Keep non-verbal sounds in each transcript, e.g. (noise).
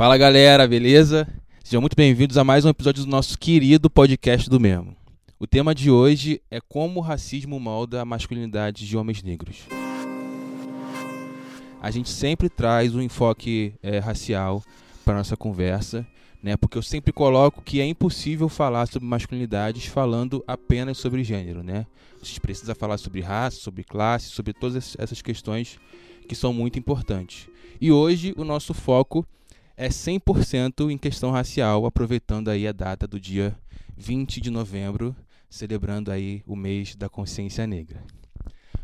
Fala galera, beleza? Sejam muito bem-vindos a mais um episódio do nosso querido podcast do Memo. O tema de hoje é como o racismo molda a masculinidade de homens negros. A gente sempre traz um enfoque é, racial para nossa conversa, né? Porque eu sempre coloco que é impossível falar sobre masculinidades falando apenas sobre gênero, né? A gente precisa falar sobre raça, sobre classe, sobre todas essas questões que são muito importantes. E hoje o nosso foco é 100% em questão racial, aproveitando aí a data do dia 20 de novembro, celebrando aí o mês da consciência negra.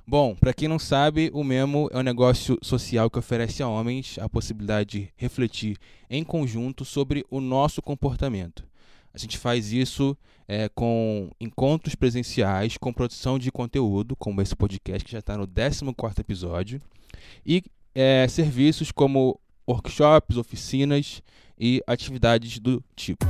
Bom, para quem não sabe, o Memo é um negócio social que oferece a homens a possibilidade de refletir em conjunto sobre o nosso comportamento. A gente faz isso é, com encontros presenciais, com produção de conteúdo, como esse podcast que já está no 14 episódio, e é, serviços como workshops, oficinas e atividades do tipo.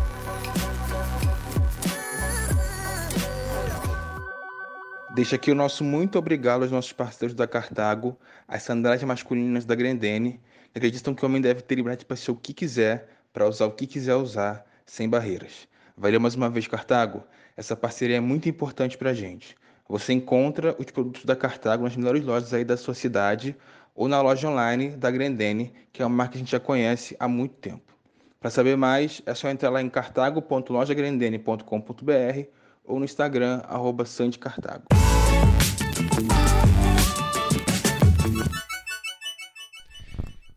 Deixa aqui o nosso muito obrigado aos nossos parceiros da Cartago, as sandálias masculinas da Grendene, que acreditam que o homem deve ter liberdade para ser o que quiser, para usar o que quiser usar, sem barreiras. Valeu mais uma vez, Cartago. Essa parceria é muito importante para a gente. Você encontra os produtos da Cartago nas melhores lojas aí da sua cidade ou na loja online da Grendene, que é uma marca que a gente já conhece há muito tempo. Para saber mais, é só entrar lá em cartago.lojagrendene.com.br ou no Instagram, arroba Cartago.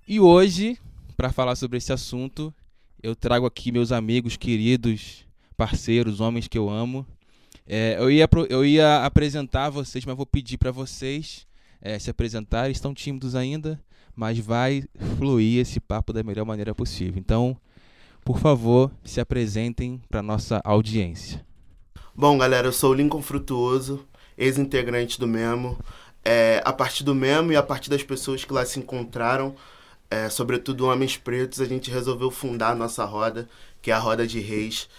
E hoje, para falar sobre esse assunto, eu trago aqui meus amigos queridos, parceiros, homens que eu amo. É, eu, ia, eu ia apresentar vocês, mas vou pedir para vocês é, se apresentarem. Estão tímidos ainda, mas vai fluir esse papo da melhor maneira possível. Então, por favor, se apresentem para nossa audiência. Bom, galera, eu sou o Lincoln Frutuoso, ex-integrante do Memo. É, a partir do Memo e a partir das pessoas que lá se encontraram, é, sobretudo homens pretos, a gente resolveu fundar a nossa roda, que é a Roda de Reis,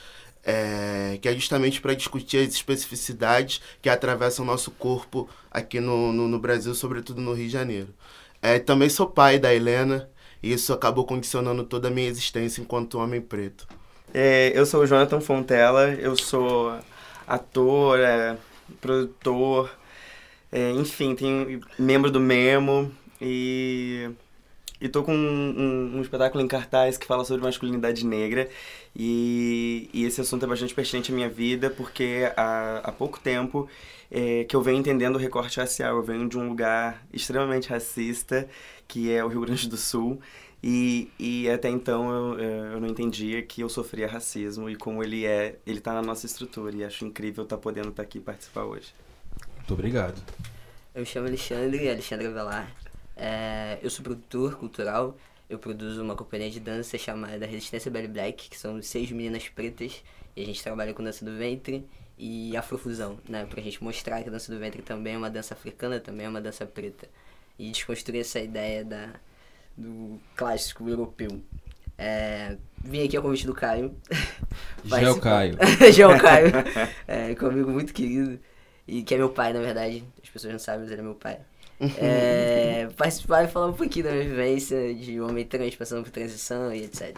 é, que é justamente para discutir as especificidades que atravessam o nosso corpo aqui no, no, no Brasil, sobretudo no Rio de Janeiro. É, também sou pai da Helena, e isso acabou condicionando toda a minha existência enquanto homem preto. É, eu sou o Jonathan Fontela, eu sou ator, é, produtor, é, enfim, tenho membro do Memo e e tô com um, um, um, espetáculo em cartaz que fala sobre masculinidade negra. E, e esse assunto é bastante pertinente à minha vida, porque há, há pouco tempo é, que eu venho entendendo o recorte racial. Eu venho de um lugar extremamente racista, que é o Rio Grande do Sul. E, e até então eu, é, eu não entendia que eu sofria racismo e como ele é, ele tá na nossa estrutura. E acho incrível estar tá podendo estar tá aqui participar hoje. Muito obrigado. Eu me chamo Alexandre, Alexandre Avelar. É, eu sou produtor cultural, eu produzo uma companhia de dança chamada Resistência Belly Black, que são seis meninas pretas, e a gente trabalha com dança do ventre e afrofusão, né? Pra gente mostrar que a dança do ventre também é uma dança africana, também é uma dança preta. E desconstruir essa ideia da, do clássico europeu. É, vim aqui ao convite do Caio. (laughs) (laughs) Geo Caio. Geo (laughs) Caio. É, comigo muito querido. E que é meu pai, na verdade. As pessoas não sabem, mas ele é meu pai é, participar e falar um pouquinho da minha vivência de homem trans passando por transição e etc.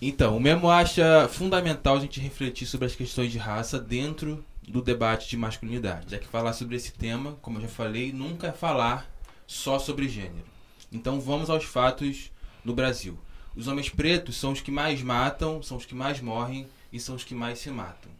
Então, o mesmo acha fundamental a gente refletir sobre as questões de raça dentro do debate de masculinidade, já que falar sobre esse tema, como eu já falei, nunca é falar só sobre gênero. Então vamos aos fatos no Brasil. Os homens pretos são os que mais matam, são os que mais morrem e são os que mais se matam.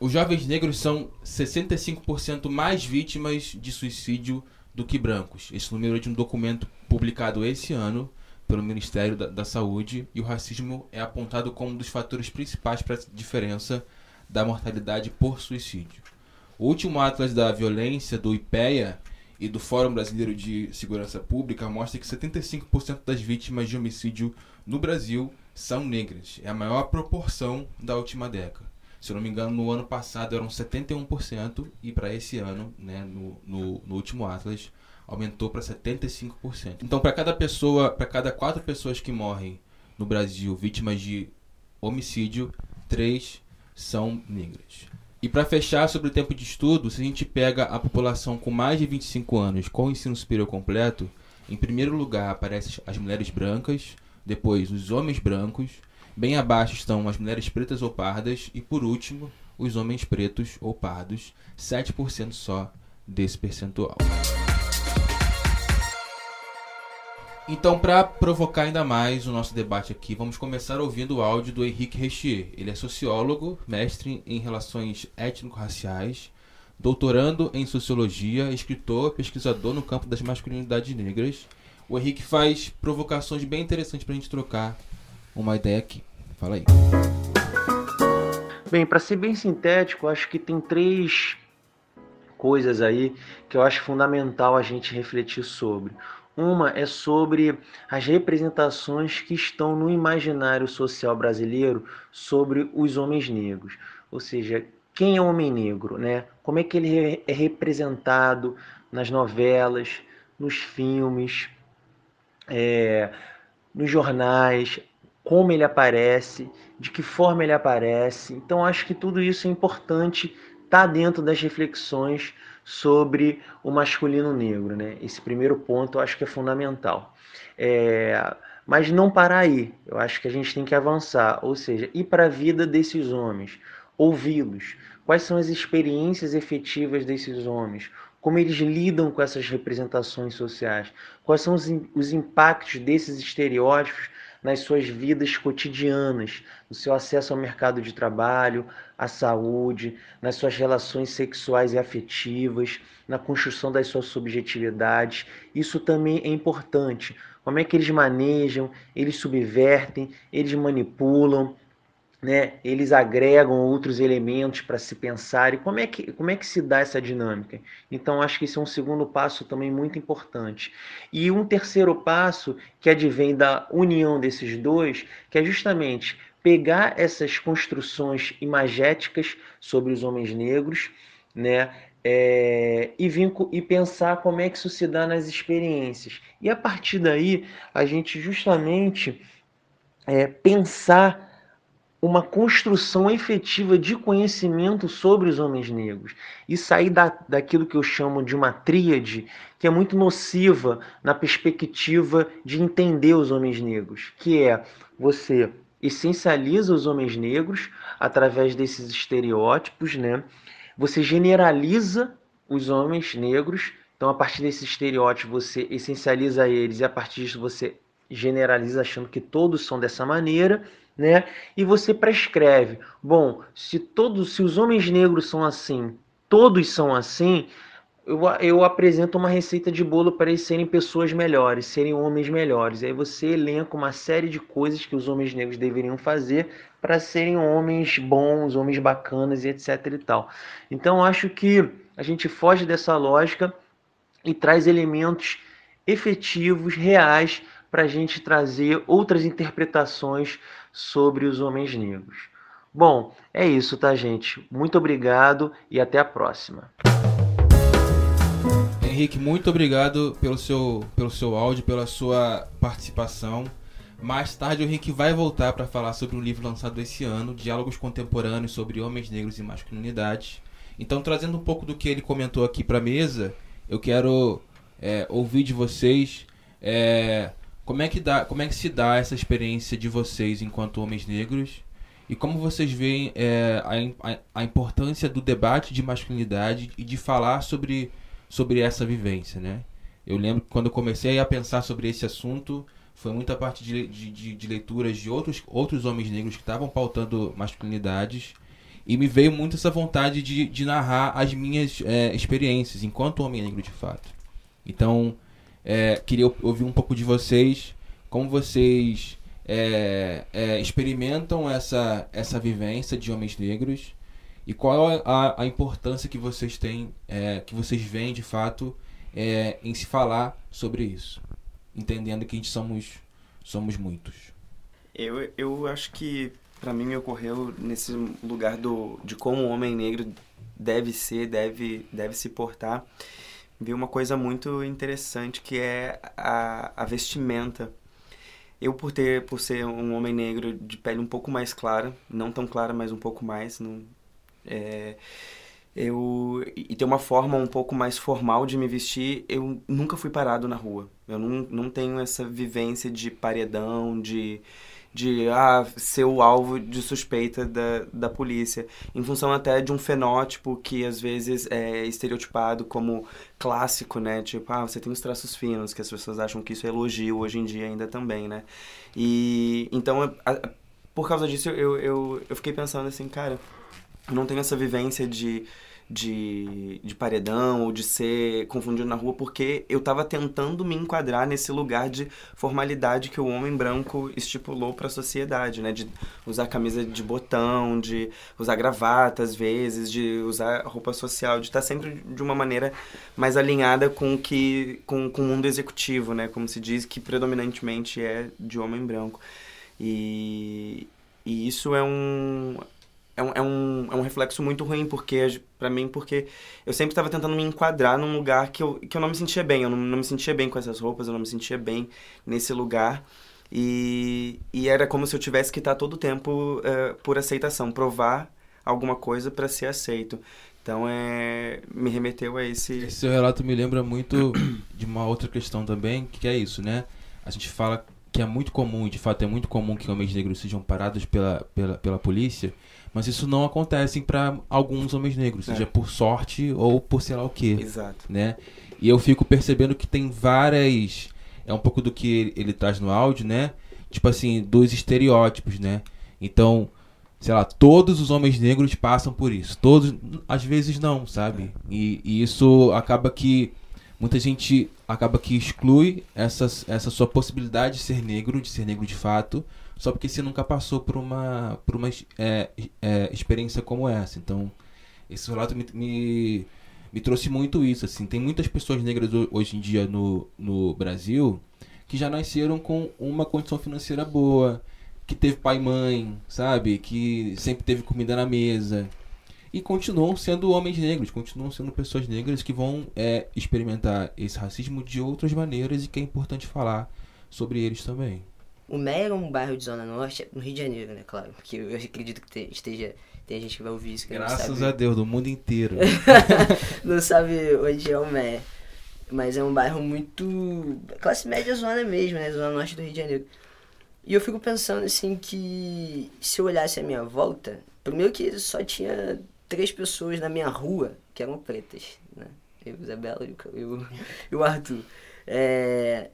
Os jovens negros são 65% mais vítimas de suicídio do que brancos. Esse número é de um documento publicado esse ano pelo Ministério da, da Saúde e o racismo é apontado como um dos fatores principais para a diferença da mortalidade por suicídio. O último Atlas da Violência do IPEA e do Fórum Brasileiro de Segurança Pública mostra que 75% das vítimas de homicídio no Brasil são negras. É a maior proporção da última década. Se eu não me engano, no ano passado eram 71% e para esse ano, né, no, no, no último Atlas, aumentou para 75%. Então, para cada pessoa, para cada quatro pessoas que morrem no Brasil vítimas de homicídio, três são negras. E para fechar sobre o tempo de estudo, se a gente pega a população com mais de 25 anos com ensino superior completo, em primeiro lugar aparecem as mulheres brancas, depois os homens brancos, bem abaixo estão as mulheres pretas ou pardas e por último os homens pretos ou pardos, 7% só desse percentual. Então, para provocar ainda mais o nosso debate aqui, vamos começar ouvindo o áudio do Henrique Rechier. Ele é sociólogo, mestre em relações étnico-raciais, doutorando em sociologia, escritor, pesquisador no campo das masculinidades negras. O Henrique faz provocações bem interessantes para a gente trocar uma ideia aqui. Fala aí. Bem, para ser bem sintético, acho que tem três coisas aí que eu acho fundamental a gente refletir sobre. Uma é sobre as representações que estão no imaginário social brasileiro sobre os homens negros. Ou seja, quem é o homem negro, né? Como é que ele é representado nas novelas, nos filmes, é, nos jornais, como ele aparece, de que forma ele aparece. Então acho que tudo isso é importante estar tá dentro das reflexões sobre o masculino negro. Né? Esse primeiro ponto eu acho que é fundamental. É, mas não parar aí, eu acho que a gente tem que avançar, ou seja, ir para a vida desses homens, ouvi-los, quais são as experiências efetivas desses homens, como eles lidam com essas representações sociais, quais são os, os impactos desses estereótipos nas suas vidas cotidianas, no seu acesso ao mercado de trabalho, à saúde, nas suas relações sexuais e afetivas, na construção das suas subjetividades. Isso também é importante. Como é que eles manejam, eles subvertem, eles manipulam, né, eles agregam outros elementos para se pensar e como é, que, como é que se dá essa dinâmica. Então, acho que esse é um segundo passo também muito importante. E um terceiro passo que advém da união desses dois, que é justamente pegar essas construções imagéticas sobre os homens negros, né, é, e, e pensar como é que isso se dá nas experiências. E a partir daí, a gente justamente é, pensar uma construção efetiva de conhecimento sobre os homens negros e sair da, daquilo que eu chamo de uma tríade que é muito nociva na perspectiva de entender os homens negros, que é você essencializa os homens negros através desses estereótipos, né? Você generaliza os homens negros, então a partir desses estereótipos você essencializa eles e a partir disso você generaliza achando que todos são dessa maneira né? E você prescreve, bom, se todos, se os homens negros são assim, todos são assim, eu, eu apresento uma receita de bolo para eles serem pessoas melhores, serem homens melhores. Aí você elenca uma série de coisas que os homens negros deveriam fazer para serem homens bons, homens bacanas e etc e tal. Então acho que a gente foge dessa lógica e traz elementos efetivos, reais, para a gente trazer outras interpretações sobre os homens negros. Bom, é isso, tá, gente? Muito obrigado e até a próxima. Henrique, muito obrigado pelo seu, pelo seu áudio, pela sua participação. Mais tarde, o Henrique vai voltar para falar sobre um livro lançado esse ano, Diálogos Contemporâneos sobre Homens Negros e Masculinidade. Então, trazendo um pouco do que ele comentou aqui para a mesa, eu quero é, ouvir de vocês é, como é que dá, como é que se dá essa experiência de vocês enquanto homens negros e como vocês veem é, a, a, importância do debate de masculinidade e de falar sobre, sobre essa vivência, né? Eu lembro que quando eu comecei a pensar sobre esse assunto, foi muita parte de, de, de leituras de outros, outros homens negros que estavam pautando masculinidades e me veio muito essa vontade de, de narrar as minhas é, experiências enquanto homem negro de fato. Então, é, queria ouvir um pouco de vocês, como vocês é, é, experimentam essa, essa vivência de homens negros? E qual a, a importância que vocês têm, é, que vocês veem de fato é, em se falar sobre isso, entendendo que a gente somos, somos muitos. Eu, eu acho que para mim me ocorreu nesse lugar do, de como o homem negro deve ser, deve, deve se portar vi uma coisa muito interessante que é a, a vestimenta. Eu por ter por ser um homem negro de pele um pouco mais clara, não tão clara, mas um pouco mais, não, É, eu e ter uma forma um pouco mais formal de me vestir, eu nunca fui parado na rua. Eu não, não tenho essa vivência de paredão, de de ah, ser o alvo de suspeita da, da polícia, em função até de um fenótipo que às vezes é estereotipado como clássico, né? Tipo, ah, você tem os traços finos, que as pessoas acham que isso é elogio hoje em dia ainda também, né? E então, a, por causa disso, eu, eu, eu fiquei pensando assim, cara, eu não tenho essa vivência de de, de paredão ou de ser confundido na rua, porque eu estava tentando me enquadrar nesse lugar de formalidade que o homem branco estipulou para a sociedade, né? De usar camisa de botão, de usar gravata às vezes, de usar roupa social, de estar tá sempre de uma maneira mais alinhada com que com, com o mundo executivo, né? Como se diz que predominantemente é de homem branco. E, e isso é um é um, é um, é um reflexo muito ruim porque para mim porque eu sempre estava tentando me enquadrar num lugar que eu, que eu não me sentia bem. Eu não, não me sentia bem com essas roupas eu não me sentia bem nesse lugar. E, e era como se eu tivesse que estar todo o tempo uh, por aceitação provar alguma coisa para ser aceito. Então é me remeteu a esse esse seu relato me lembra muito (clears throat) de uma outra questão também que é isso né? A gente fala que é muito comum de fato é muito comum que homens negros sejam parados pela, pela, pela polícia mas isso não acontece para alguns homens negros, é. seja por sorte ou por sei lá o quê. Exato. Né? E eu fico percebendo que tem várias. É um pouco do que ele, ele traz no áudio, né? Tipo assim, dos estereótipos, né? Então, sei lá, todos os homens negros passam por isso. Todos, às vezes não, sabe? É. E, e, isso acaba que muita gente acaba que exclui essa, essa sua possibilidade de ser negro, de ser negro de fato, só porque você nunca passou por uma, por uma é, é, experiência como essa. Então, esse relato me, me, me, trouxe muito isso. Assim. Tem muitas pessoas negras hoje em dia no, no Brasil que já nasceram com uma condição financeira boa, que teve pai e mãe, sabe? Que sempre teve comida na mesa. E continuam sendo homens negros, continuam sendo pessoas negras que vão é, experimentar esse racismo de outras maneiras e que é importante falar sobre eles também. O Meia é um bairro de Zona Norte, no Rio de Janeiro, né? Claro, porque eu acredito que te, esteja. Tem gente que vai ouvir isso. Que Graças a Deus, do mundo inteiro. (laughs) não sabe onde é o Meia. Mas é um bairro muito. classe média zona mesmo, né? Zona Norte do Rio de Janeiro. E eu fico pensando assim que se eu olhasse a minha volta, primeiro que só tinha três pessoas na minha rua que eram pretas, né? Eu, Isabela e o, e o Arthur. É,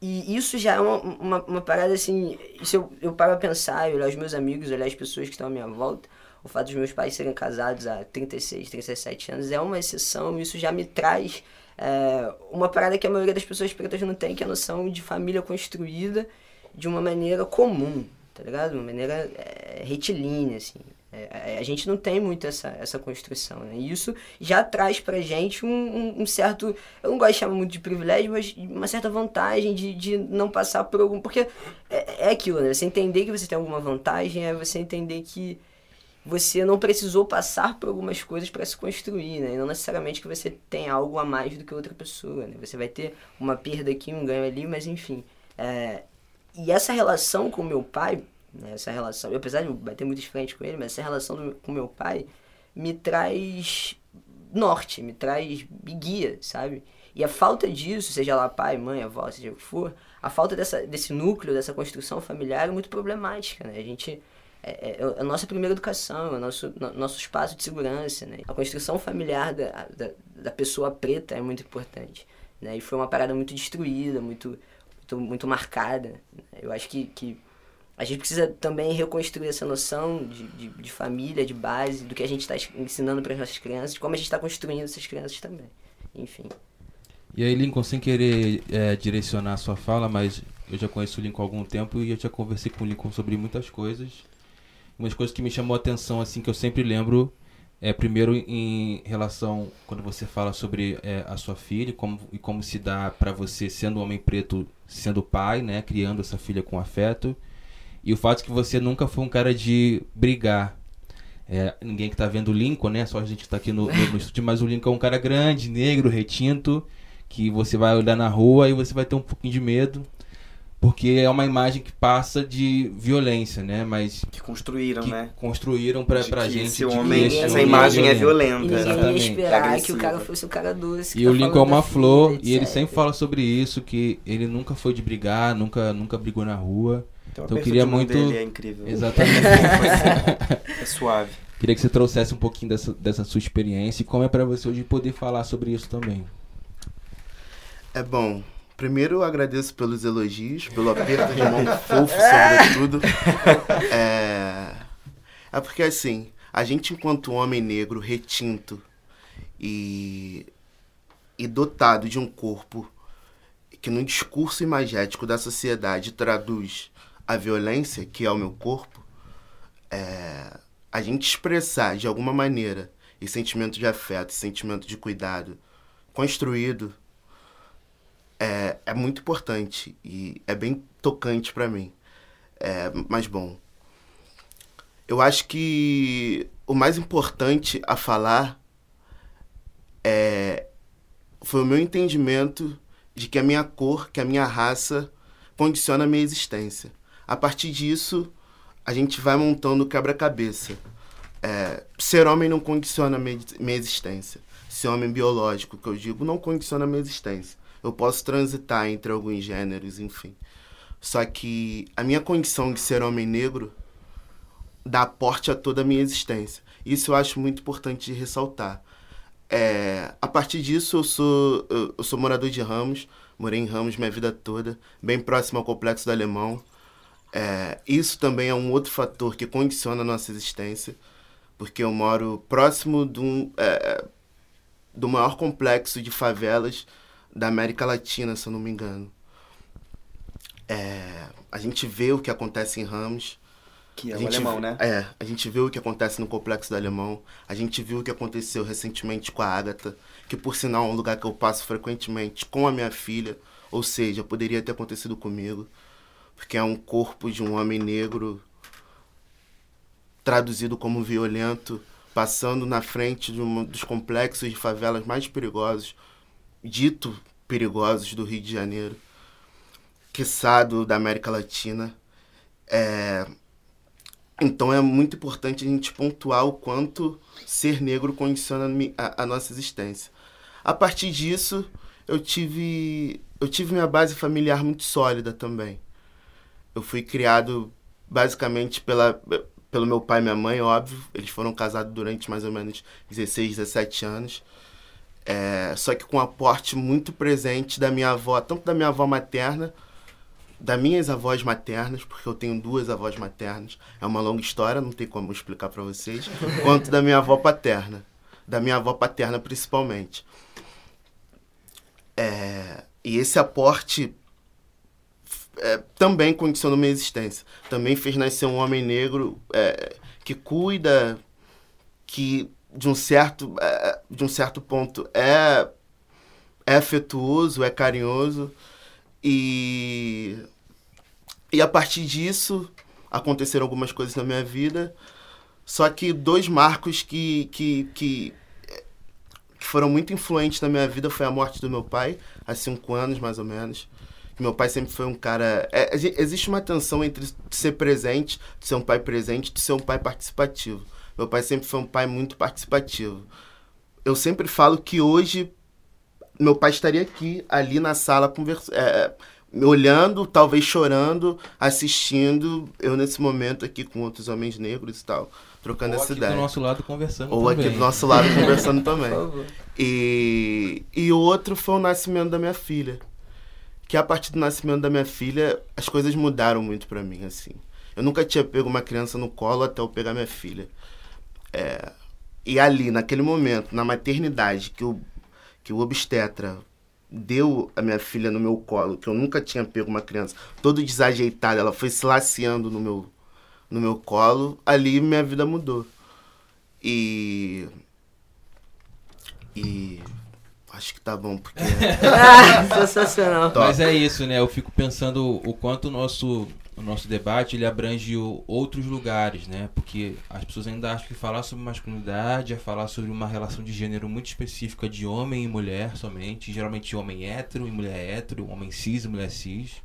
e isso já é uma, uma, uma parada assim. Se eu, eu paro a pensar, eu olhar os meus amigos, olhar as pessoas que estão à minha volta, o fato dos meus pais serem casados há 36, 37 anos é uma exceção. Isso já me traz é, uma parada que a maioria das pessoas pretas não tem, que é a noção de família construída de uma maneira comum, tá ligado? Uma maneira é, retilínea, assim. É, é, a gente não tem muito essa, essa construção, né? E isso já traz pra gente um, um, um, certo, eu não gosto de chamar muito de privilégio, mas uma certa vantagem de, de não passar por algum... Porque é, é aquilo, né? Você entender que você tem alguma vantagem é você entender que você não precisou passar por algumas coisas para se construir, né? E não necessariamente que você tem algo a mais do que outra pessoa, né? Você vai ter uma perda aqui, um ganho ali, mas enfim. É... E essa relação com meu pai né? Essa relação, apesar de bater muito frente com ele, mas essa relação do, com meu pai me traz norte, me traz me guia, sabe? E a falta disso, seja lá pai, mãe, avó, seja o que for, a falta dessa, desse núcleo, dessa construção familiar é muito problemática, né? A gente... É, é, é a nossa primeira educação, é o nosso, no, nosso espaço de segurança, né? A construção familiar da, da, da, pessoa preta é muito importante, né? E foi uma parada muito destruída, muito, muito, muito marcada. Né? Eu acho que, que a gente precisa também reconstruir essa noção de, de, de família, de base, do que a gente está ensinando para as nossas crianças, de como a gente está construindo essas crianças também. Enfim. E aí, Lincoln, sem querer é, direcionar a sua fala, mas eu já conheço o Lincoln há algum tempo e eu já conversei com o Lincoln sobre muitas coisas. Umas coisas que me chamou a atenção, assim, que eu sempre lembro, é primeiro em relação, quando você fala sobre é, a sua filha como, e como se dá para você, sendo um homem preto, sendo pai, né, criando essa filha com afeto. E o fato de que você nunca foi um cara de brigar. É, ninguém que tá vendo o Lincoln, né? Só a gente que tá aqui no, no, no estúdio, mas o Lincoln é um cara grande, negro, retinto, que você vai olhar na rua e você vai ter um pouquinho de medo. porque é uma imagem que passa de violência, né? Mas Que construíram, que né? construíram pra, De pra que gente. esse homem, esse essa homem imagem é E violenta. ninguém ia Exatamente. esperar que o cara fosse o cara doce. que E tá o Lincoln é uma flor, e ele etc. sempre fala sobre isso, que ele nunca foi de brigar, nunca, nunca brigou na rua. Então, Então, eu queria muito- dele é incrível. Exatamente. (laughs) É suave. Queria que você trouxesse um pouquinho dessa, dessa sua experiência e como é pra você hoje poder falar sobre isso também. É bom. Primeiro eu agradeço pelos elogios, pelo aperto de mão fofo, sobretudo. (laughs) É... é porque assim, a gente enquanto homem negro retinto e, e dotado de um corpo que no discurso imagético da sociedade traduz a violência, que é o meu corpo, é... a gente expressar de alguma maneira esse sentimento de afeto, esse sentimento de cuidado construído é, é muito importante e é bem tocante pra mim. É, mas bom, eu acho que o mais importante a falar é, foi o meu entendimento de que a minha cor, que a minha raça condiciona a minha existência. A partir disso, a gente vai montando quebra-cabeça. É, ser homem não condiciona minha, existência. Ser homem biológico, que eu digo, não condiciona minha existência. Eu posso transitar entre alguns gêneros, enfim. Só que a minha condição de ser homem negro dá aporte a toda a minha existência. Isso eu acho muito importante de ressaltar. É, a partir disso, eu sou, eu sou morador de Ramos, morei em Ramos minha vida toda, bem próximo ao Complexo do Alemão. É, isso também é um outro fator que condiciona a nossa existência, porque eu moro próximo de um, é, do maior complexo de favelas da América Latina, se eu não me engano. É, a gente vê o que acontece em Ramos, Que é a o gente, alemão, né? É, a gente viu o que acontece no Complexo do Alemão. A gente viu o que aconteceu recentemente com a Ágata, que por sinal é um lugar que eu passo frequentemente com a minha filha. Ou seja, poderia ter acontecido comigo. Porque é um corpo de um homem negro traduzido como violento, passando na frente de um dos complexos de favelas mais perigosos, dito perigosos do Rio de Janeiro, quiçado da América Latina. É, então é muito importante a gente pontuar o quanto ser negro condiciona a, a nossa existência. A partir disso, eu tive, eu tive minha base familiar muito sólida também. Eu fui criado basicamente pela, pelo meu pai e minha mãe, óbvio. Eles foram casados durante mais ou menos 16, 17 anos. É, só que com um aporte muito presente da minha avó, tanto da minha avó materna, das minhas avós maternas, porque eu tenho duas avós maternas. É uma longa história, não tem como explicar para vocês. (laughs) quanto da minha avó paterna. Da minha avó paterna, principalmente. É, e esse aporte é, também condicionou minha existência. Também fez nascer um homem negro é, que cuida, que de um certo, é, de um certo ponto é, é afetuoso, é carinhoso. E, e a partir disso aconteceram algumas coisas na minha vida. Só que dois marcos que, que, que, foram muito influentes na minha vida foi a morte do meu pai, há cinco anos mais ou menos. Meu pai sempre foi um cara. é, exi- existe uma tensão entre ser presente, ser um pai presente, ser um pai participativo. Meu pai sempre foi um pai muito participativo. Eu sempre falo que hoje meu pai estaria aqui, ali na sala, conversa, é, me olhando, talvez chorando, assistindo, eu nesse momento aqui com outros homens negros e tal, trocando Ou essa aqui ideia. do nosso lado conversando Ou também. aqui do nosso lado conversando também. (laughs) E, e o outro foi o nascimento da minha filha. Que a partir do nascimento da minha filha, as coisas mudaram muito pra mim, assim. Eu nunca tinha pego uma criança no colo até eu pegar minha filha. É, e ali, naquele momento, na maternidade, que o, que o obstetra deu a minha filha no meu colo, que eu nunca tinha pego uma criança, todo desajeitado, ela foi se laceando no meu, no meu colo, ali minha vida mudou. E. E. Acho que tá bom, porque. (laughs) Ah, sensacional. Top. Mas é isso, né? Eu fico pensando o quanto o nosso, o nosso debate ele abrange outros lugares, né? Porque as pessoas ainda acham que falar sobre masculinidade é falar sobre uma relação de gênero muito específica de homem e mulher somente. Geralmente homem hétero e mulher hétero, homem cis e mulher cis.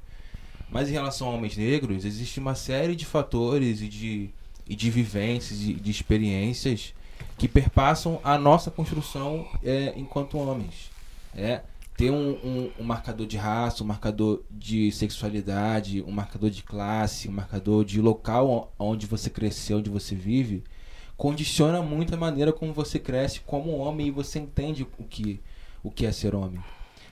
Mas em relação a homens negros, existe uma série de fatores e de, e de vivências e de experiências que perpassam a nossa construção é, enquanto homens. É, ter um, um, um, marcador de raça, um marcador de sexualidade, um marcador de classe, um marcador de local onde você cresceu, onde você vive, condiciona muito a maneira como você cresce como homem e você entende o que, o que é ser homem.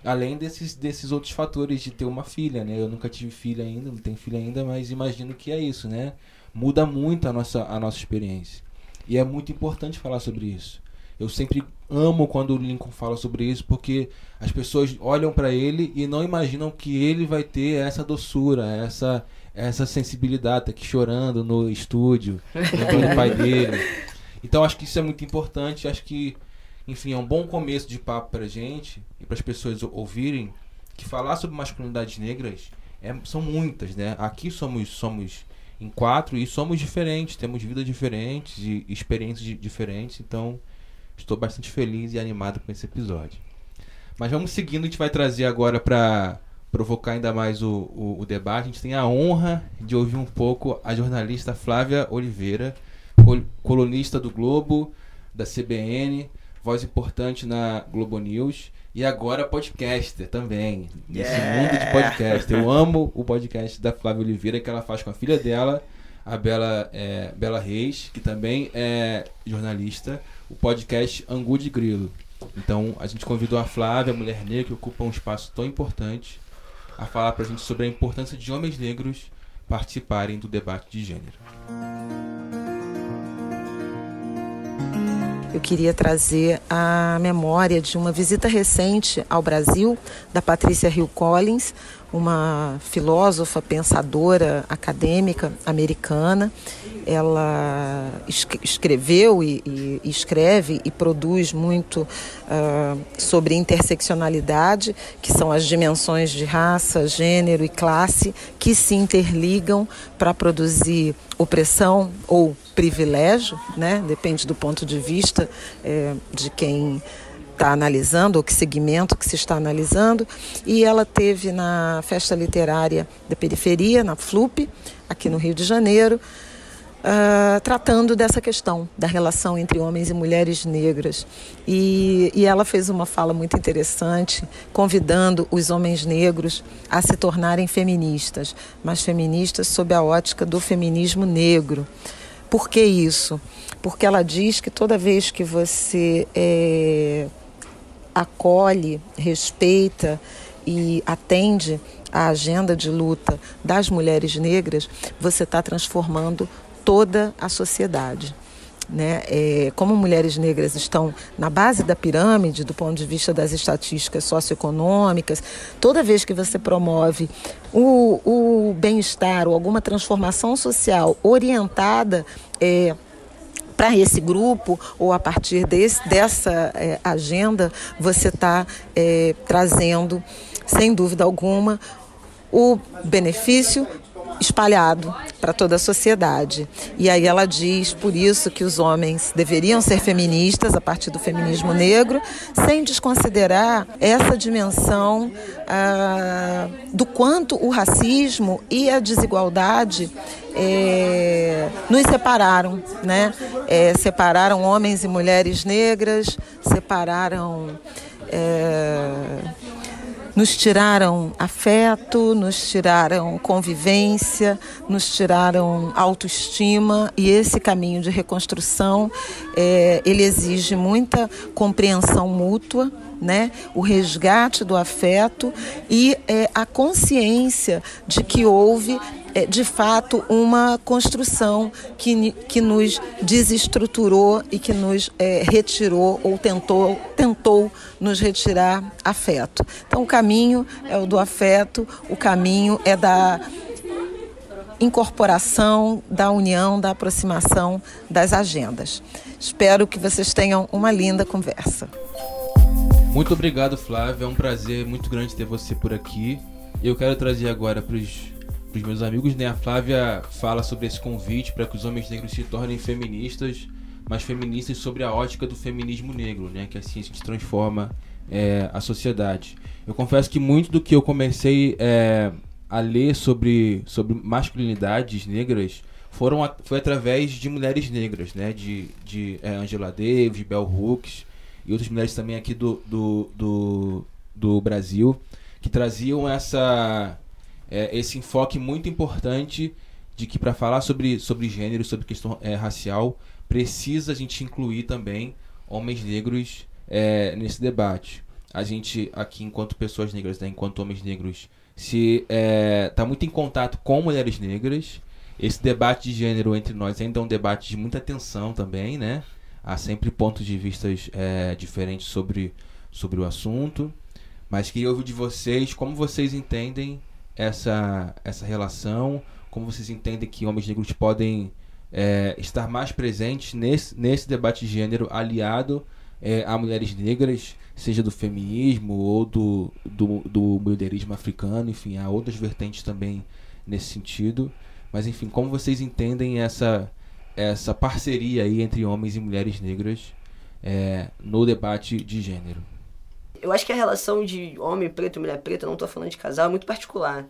Além desses, desses outros fatores de ter uma filha, né? Eu nunca tive filha ainda, não tenho filha ainda, mas imagino que é isso, né? Muda muito a nossa, a nossa experiência. E é muito importante falar sobre isso. Eu sempre amo quando o Lincoln fala sobre isso, porque as pessoas olham para ele e não imaginam que ele vai ter essa doçura, essa essa sensibilidade, tá aqui chorando no estúdio, lembrando o pai (laughs) dele. Então acho que isso é muito importante, acho que, enfim, é um bom começo de papo pra gente e para as pessoas ouvirem que falar sobre masculinidades negras é, são muitas, né? Aqui somos somos em quatro e somos diferentes, temos vidas diferentes e experiências diferentes, então estou bastante feliz e animado com esse episódio. Mas vamos seguindo, a gente vai trazer agora para provocar ainda mais o, o, o, debate. A gente tem a honra de ouvir um pouco a jornalista Flávia Oliveira, col colunista do Globo, da CBN, voz importante na Globo News e agora podcaster também. Nesse yeah. mundo de podcast. Eu amo o podcast da Flávia Oliveira que ela faz com a filha dela, a Bela, é, Bela Reis, que também é jornalista, o podcast Angu de Grilo. Então a gente convidou a Flávia, a mulher negra, que ocupa um espaço tão importante a falar para a gente sobre a importância de homens negros participarem do debate de gênero. Eu queria trazer a memória de uma visita recente ao Brasil da Patrícia Hill Collins, uma filósofa, pensadora, acadêmica americana. Ela escreveu e, e, escreve e produz muito uh, sobre interseccionalidade, que são as dimensões de raça, gênero e classe que se interligam para produzir opressão ou privilégio, né? depende do ponto de vista é, de quem está analisando, ou que segmento que se está analisando. E ela teve na Festa Literária da Periferia, na FLUP, aqui no Rio de Janeiro, uh, tratando dessa questão da relação entre homens e mulheres negras. E, e ela fez uma fala muito interessante, convidando os homens negros a se tornarem feministas, mas feministas sob a ótica do feminismo negro. Por que isso? Porque ela diz que toda vez que você é, acolhe, respeita e atende à agenda de luta das mulheres negras, você está transformando toda a sociedade. Né? É, como mulheres negras estão na base da pirâmide do ponto de vista das estatísticas socioeconômicas, toda vez que você promove o, o bem-estar ou alguma transformação social orientada é, para esse grupo ou a partir desse, dessa é, agenda você está é, trazendo, sem dúvida alguma, o benefício espalhado para toda a sociedade. E aí ela diz, por isso, que os homens deveriam ser feministas a partir do feminismo negro, sem desconsiderar essa dimensão ah, do quanto o racismo e a desigualdade é, nos separaram, né? É, separaram homens e mulheres negras, separaram. É, nos tiraram afeto, nos tiraram convivência, nos tiraram autoestima e esse caminho de reconstrução é, ele exige muita compreensão mútua, né? O resgate do afeto e é, a consciência de que houve é, de fato uma construção que, que nos desestruturou e que nos é, retirou ou tentou, tentou nos retirar afeto. Então o caminho é o do afeto, o caminho é da incorporação, da união, da aproximação das agendas. Espero que vocês tenham uma linda conversa. Muito obrigado, Flávia. É um prazer muito grande ter você por aqui. Eu quero trazer agora para os meus amigos, né? A Flávia fala sobre esse convite para que os homens negros se tornem feministas, mas feministas sobre a ótica do feminismo negro, né? Que assim a gente transforma é, a sociedade. Eu confesso que muito do que eu comecei é, a ler sobre, sobre masculinidades negras foram foi através de mulheres negras, né? De, de é, Angela Davis, Bell Hooks e outras mulheres também aqui do, do, do, do Brasil que traziam essa, é, esse enfoque muito importante de que para falar sobre, sobre gênero, sobre questão é, racial, precisa a gente incluir também homens negros é, nesse debate. A gente aqui, enquanto pessoas negras, né, enquanto homens negros, se está é, muito em contato com mulheres negras. Esse debate de gênero entre nós ainda é um debate de muita tensão também, né? Há sempre pontos de vistas é, diferentes sobre, sobre o assunto. Mas queria ouvir de vocês como vocês entendem essa, essa relação, como vocês entendem que homens negros podem é, estar mais presentes nesse, nesse debate de gênero aliado é, a mulheres negras, seja do feminismo ou do, do, do mulherismo africano, enfim, há outras vertentes também nesse sentido. Mas enfim, como vocês entendem essa, essa parceria aí entre homens e mulheres negras é, no debate de gênero? Eu acho que a relação de homem preto e mulher preta, não estou falando de casal, é muito particular,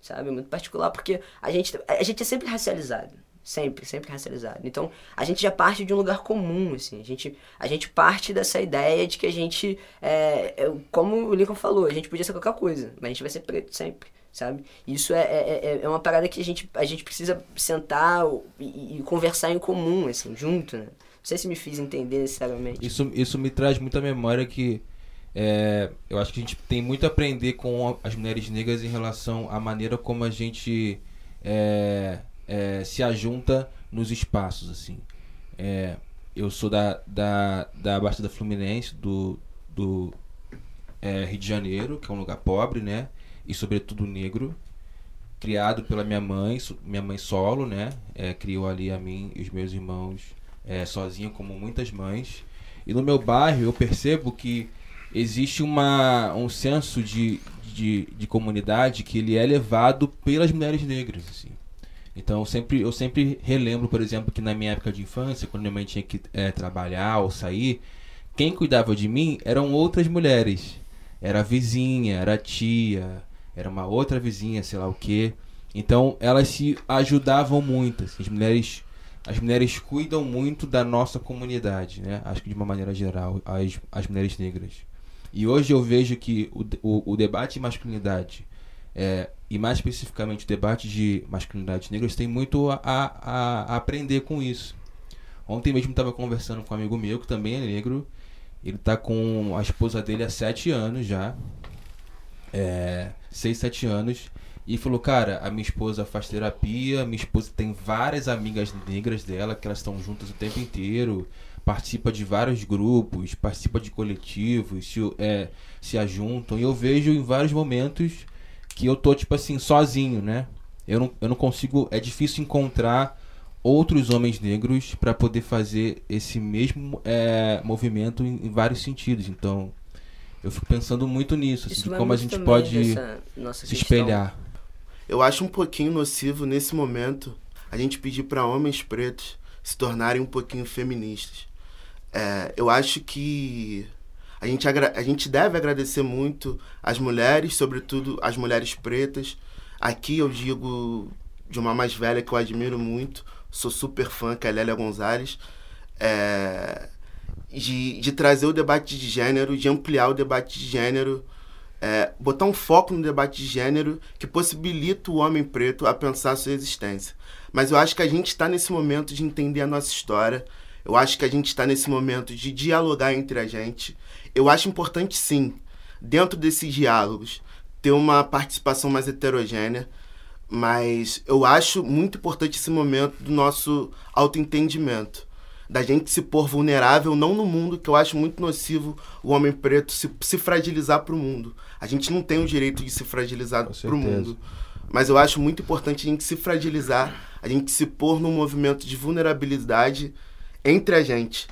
sabe? Muito particular porque a gente, a gente é sempre racializado. Sempre, sempre racializado. Então, a gente já parte de um lugar comum, assim. A gente, a gente parte dessa ideia de que a gente, é, é, como o Lincoln falou, a gente podia ser qualquer coisa, mas a gente vai ser preto sempre, sabe? Isso é, é, é, é uma parada que a gente, a gente precisa sentar e, e conversar em comum, assim, junto, né? Não sei se me fiz entender necessariamente. Isso, isso me traz muita memória que é, eu acho que a gente tem muito a aprender com as mulheres negras em relação à maneira como a gente é, é, se ajunta nos espaços, assim. É, eu sou da, da, da Baixada Fluminense, do, do é, Rio de Janeiro, que é um lugar pobre, né? E sobretudo negro. Criado pela minha mãe, minha mãe solo, né? É, criou ali a mim e os meus irmãos é, sozinha, como muitas mães. E no meu bairro eu percebo que existe uma, um senso de, de, de comunidade que ele é levado pelas mulheres negras, assim. Então eu sempre, eu sempre relembro, por exemplo, que na minha época de infância, quando minha mãe tinha que é, trabalhar ou sair, quem cuidava de mim eram outras mulheres. Era a vizinha, era a tia, era uma outra vizinha, sei lá o que. Então elas se ajudavam muito. Assim, as mulheres as mulheres cuidam muito da nossa comunidade, né? Acho que de uma maneira geral, as, as mulheres negras. E hoje eu vejo que o, o, o debate de masculinidade é, e mais especificamente o debate de masculinidades negras tem muito a, a, a aprender com isso. Ontem mesmo estava conversando com um amigo meu que também é negro. Ele está com a esposa dele há sete anos já. É, seis, sete anos. E falou, cara, a minha esposa faz terapia, minha esposa tem várias amigas negras dela, que elas estão juntas o tempo inteiro, participa de vários grupos, participa de coletivos, se, é, se ajuntam. E eu vejo em vários momentos que eu tô, tipo assim, sozinho, né? Eu não, eu não consigo. É difícil encontrar outros homens negros para poder fazer esse mesmo é, movimento em, em, vários sentidos. Então, eu fico pensando muito nisso, assim, de como a gente pode se espelhar. Eu acho um pouquinho nocivo nesse momento a gente pedir para homens pretos se tornarem um pouquinho feministas. É, eu acho que a gente, a gente deve agradecer muito as mulheres, sobretudo as mulheres pretas. Aqui eu digo de uma mais velha que eu admiro muito, sou super fã, que é a Lélia Gonzalez, é, de, de trazer o debate de gênero, de ampliar o debate de gênero, é, botar um foco no debate de gênero que possibilita o homem preto a pensar a sua existência. Mas eu acho que a gente está nesse momento de entender a nossa história, eu acho que a gente está nesse momento de dialogar entre a gente eu acho importante, sim, dentro desses diálogos, ter uma participação mais heterogênea, mas eu acho muito importante esse momento do nosso autoentendimento. Da gente se pôr vulnerável, não no mundo, que eu acho muito nocivo o homem preto se, se fragilizar para o mundo. A gente não tem o direito de se fragilizar para o mundo. Mas eu acho muito importante a gente se fragilizar, a gente se pôr num movimento de vulnerabilidade entre a gente.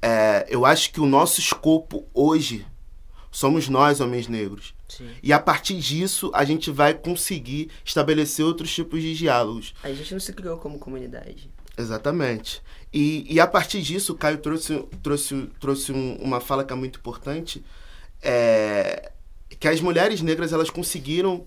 É, eu acho que o nosso escopo hoje somos nós, homens negros. Sim. E a partir disso, a gente vai conseguir estabelecer outros tipos de diálogos. A gente não se criou como comunidade. Exatamente. E, e a partir disso, o Caio trouxe, trouxe, trouxe um, uma fala que é muito importante, é, que as mulheres negras elas conseguiram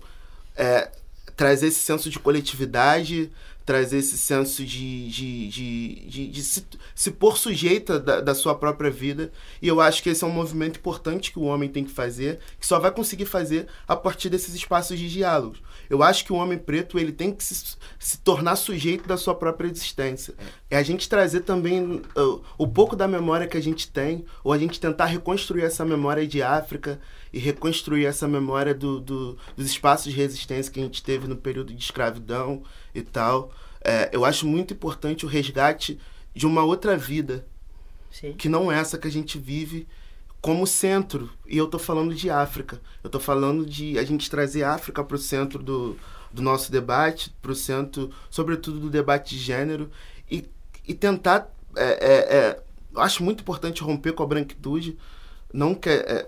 é, trazer esse senso de coletividade, trazer esse senso de, de, de, de, de se, se pôr sujeita da, da sua própria vida. E eu acho que esse é um movimento importante que o homem tem que fazer, que só vai conseguir fazer a partir desses espaços de diálogo. Eu acho que o homem preto ele tem que se, se tornar sujeito da sua própria existência. É a gente trazer também uh, o pouco da memória que a gente tem, ou a gente tentar reconstruir essa memória de África e reconstruir essa memória do, do, dos espaços de resistência que a gente teve no período de escravidão e tal. É, eu acho muito importante o resgate de uma outra vida, Sim. que não é essa que a gente vive como centro. E eu tô falando de África. Eu tô falando de a gente trazer a África para o centro do, do nosso debate, para o centro, sobretudo, do debate de gênero, e, e tentar. É, é, é, acho muito importante romper com a branquitude. Não quer, é,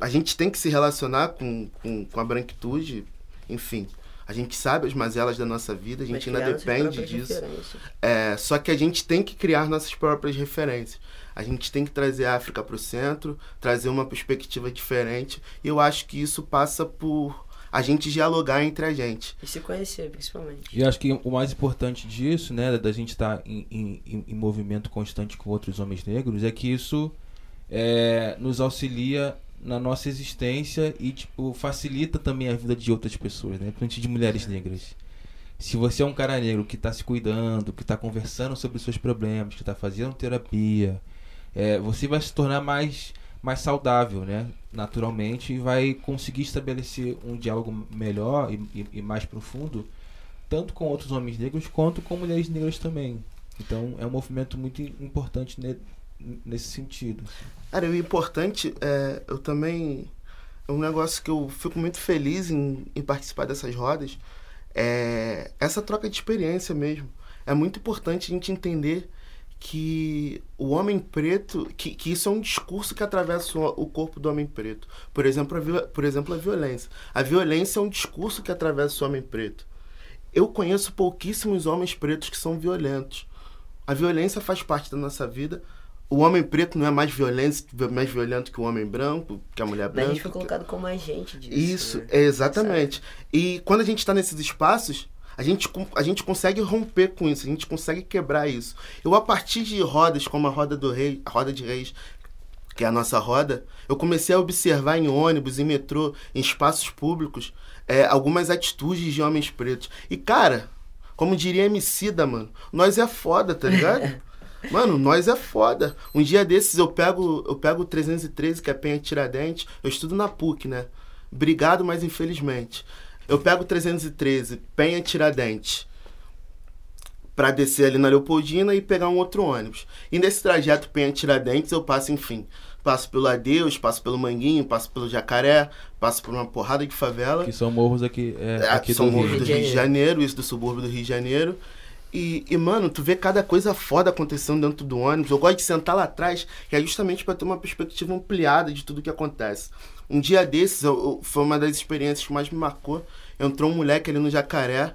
a gente tem que se relacionar com, com, com a branquitude, enfim. A gente sabe as mazelas da nossa vida, a gente Mas ainda depende disso. É, só que a gente tem que criar nossas próprias referências. A gente tem que trazer a África para o centro, trazer uma perspectiva diferente. E eu acho que isso passa por a gente dialogar entre a gente. E se conhecer, principalmente. E acho que o mais importante disso, né, da gente estar em, em, em- em movimento constante com outros homens negros, é que isso é, nos auxilia na nossa existência e tipo facilita também a vida de outras pessoas, né, principalmente de mulheres negras. Se você é um cara negro que está se cuidando, que está conversando sobre os seus problemas, que está fazendo terapia, é, você vai se tornar mais mais saudável, né? Naturalmente e vai conseguir estabelecer um diálogo melhor e, e- e mais profundo tanto com outros homens negros quanto com mulheres negras também. Então é um movimento muito importante nesse sentido. Cara, e o importante é, eu também. É um negócio que eu fico muito feliz em, em participar dessas rodas. É essa troca de experiência mesmo. É muito importante a gente entender que o homem preto, que, que isso é um discurso que atravessa o, corpo do homem preto. Por exemplo, a, por exemplo, a violência. A violência é um discurso que atravessa o homem preto. Eu conheço pouquíssimos homens pretos que são violentos. A violência faz parte da nossa vida. O homem preto não é mais violento, mais violento que o homem branco, que a mulher Mas a branca. gente foi colocado como agente disso. Isso, né? é exatamente. E quando a gente está nesses espaços, a gente, a gente consegue romper com isso, a gente consegue quebrar isso. Eu, a partir de rodas como a roda do rei, a roda de reis, que é a nossa roda, eu comecei a observar em ônibus, em metrô, em espaços públicos, é, algumas atitudes de homens pretos. E, cara, como diria Emicida, mano, nós é foda, tá ligado? (laughs) Mano, nós é foda. Um dia desses eu pego eu pego o 313, que é Penha Tiradentes. Eu estudo na PUC, né? Obrigado, mas infelizmente. Eu pego o 313, Penha Tiradentes, pra descer ali na Leopoldina e pegar um outro ônibus. E nesse trajeto Penha Tiradentes eu passo, enfim, passo pelo Adeus, passo pelo Manguinho, passo pelo Jacaré, passo por uma porrada de favela. Que são morros aqui, é, É, aqui são do morros Rio. do Rio de Janeiro, isso do subúrbio do Rio de Janeiro. E, e, mano, tu vê cada coisa foda acontecendo dentro do ônibus. Eu gosto de sentar lá atrás, que é justamente para ter uma perspectiva ampliada de tudo que acontece. Um dia desses, eu- eu- foi uma das experiências que mais me marcou. Entrou um moleque ali no jacaré.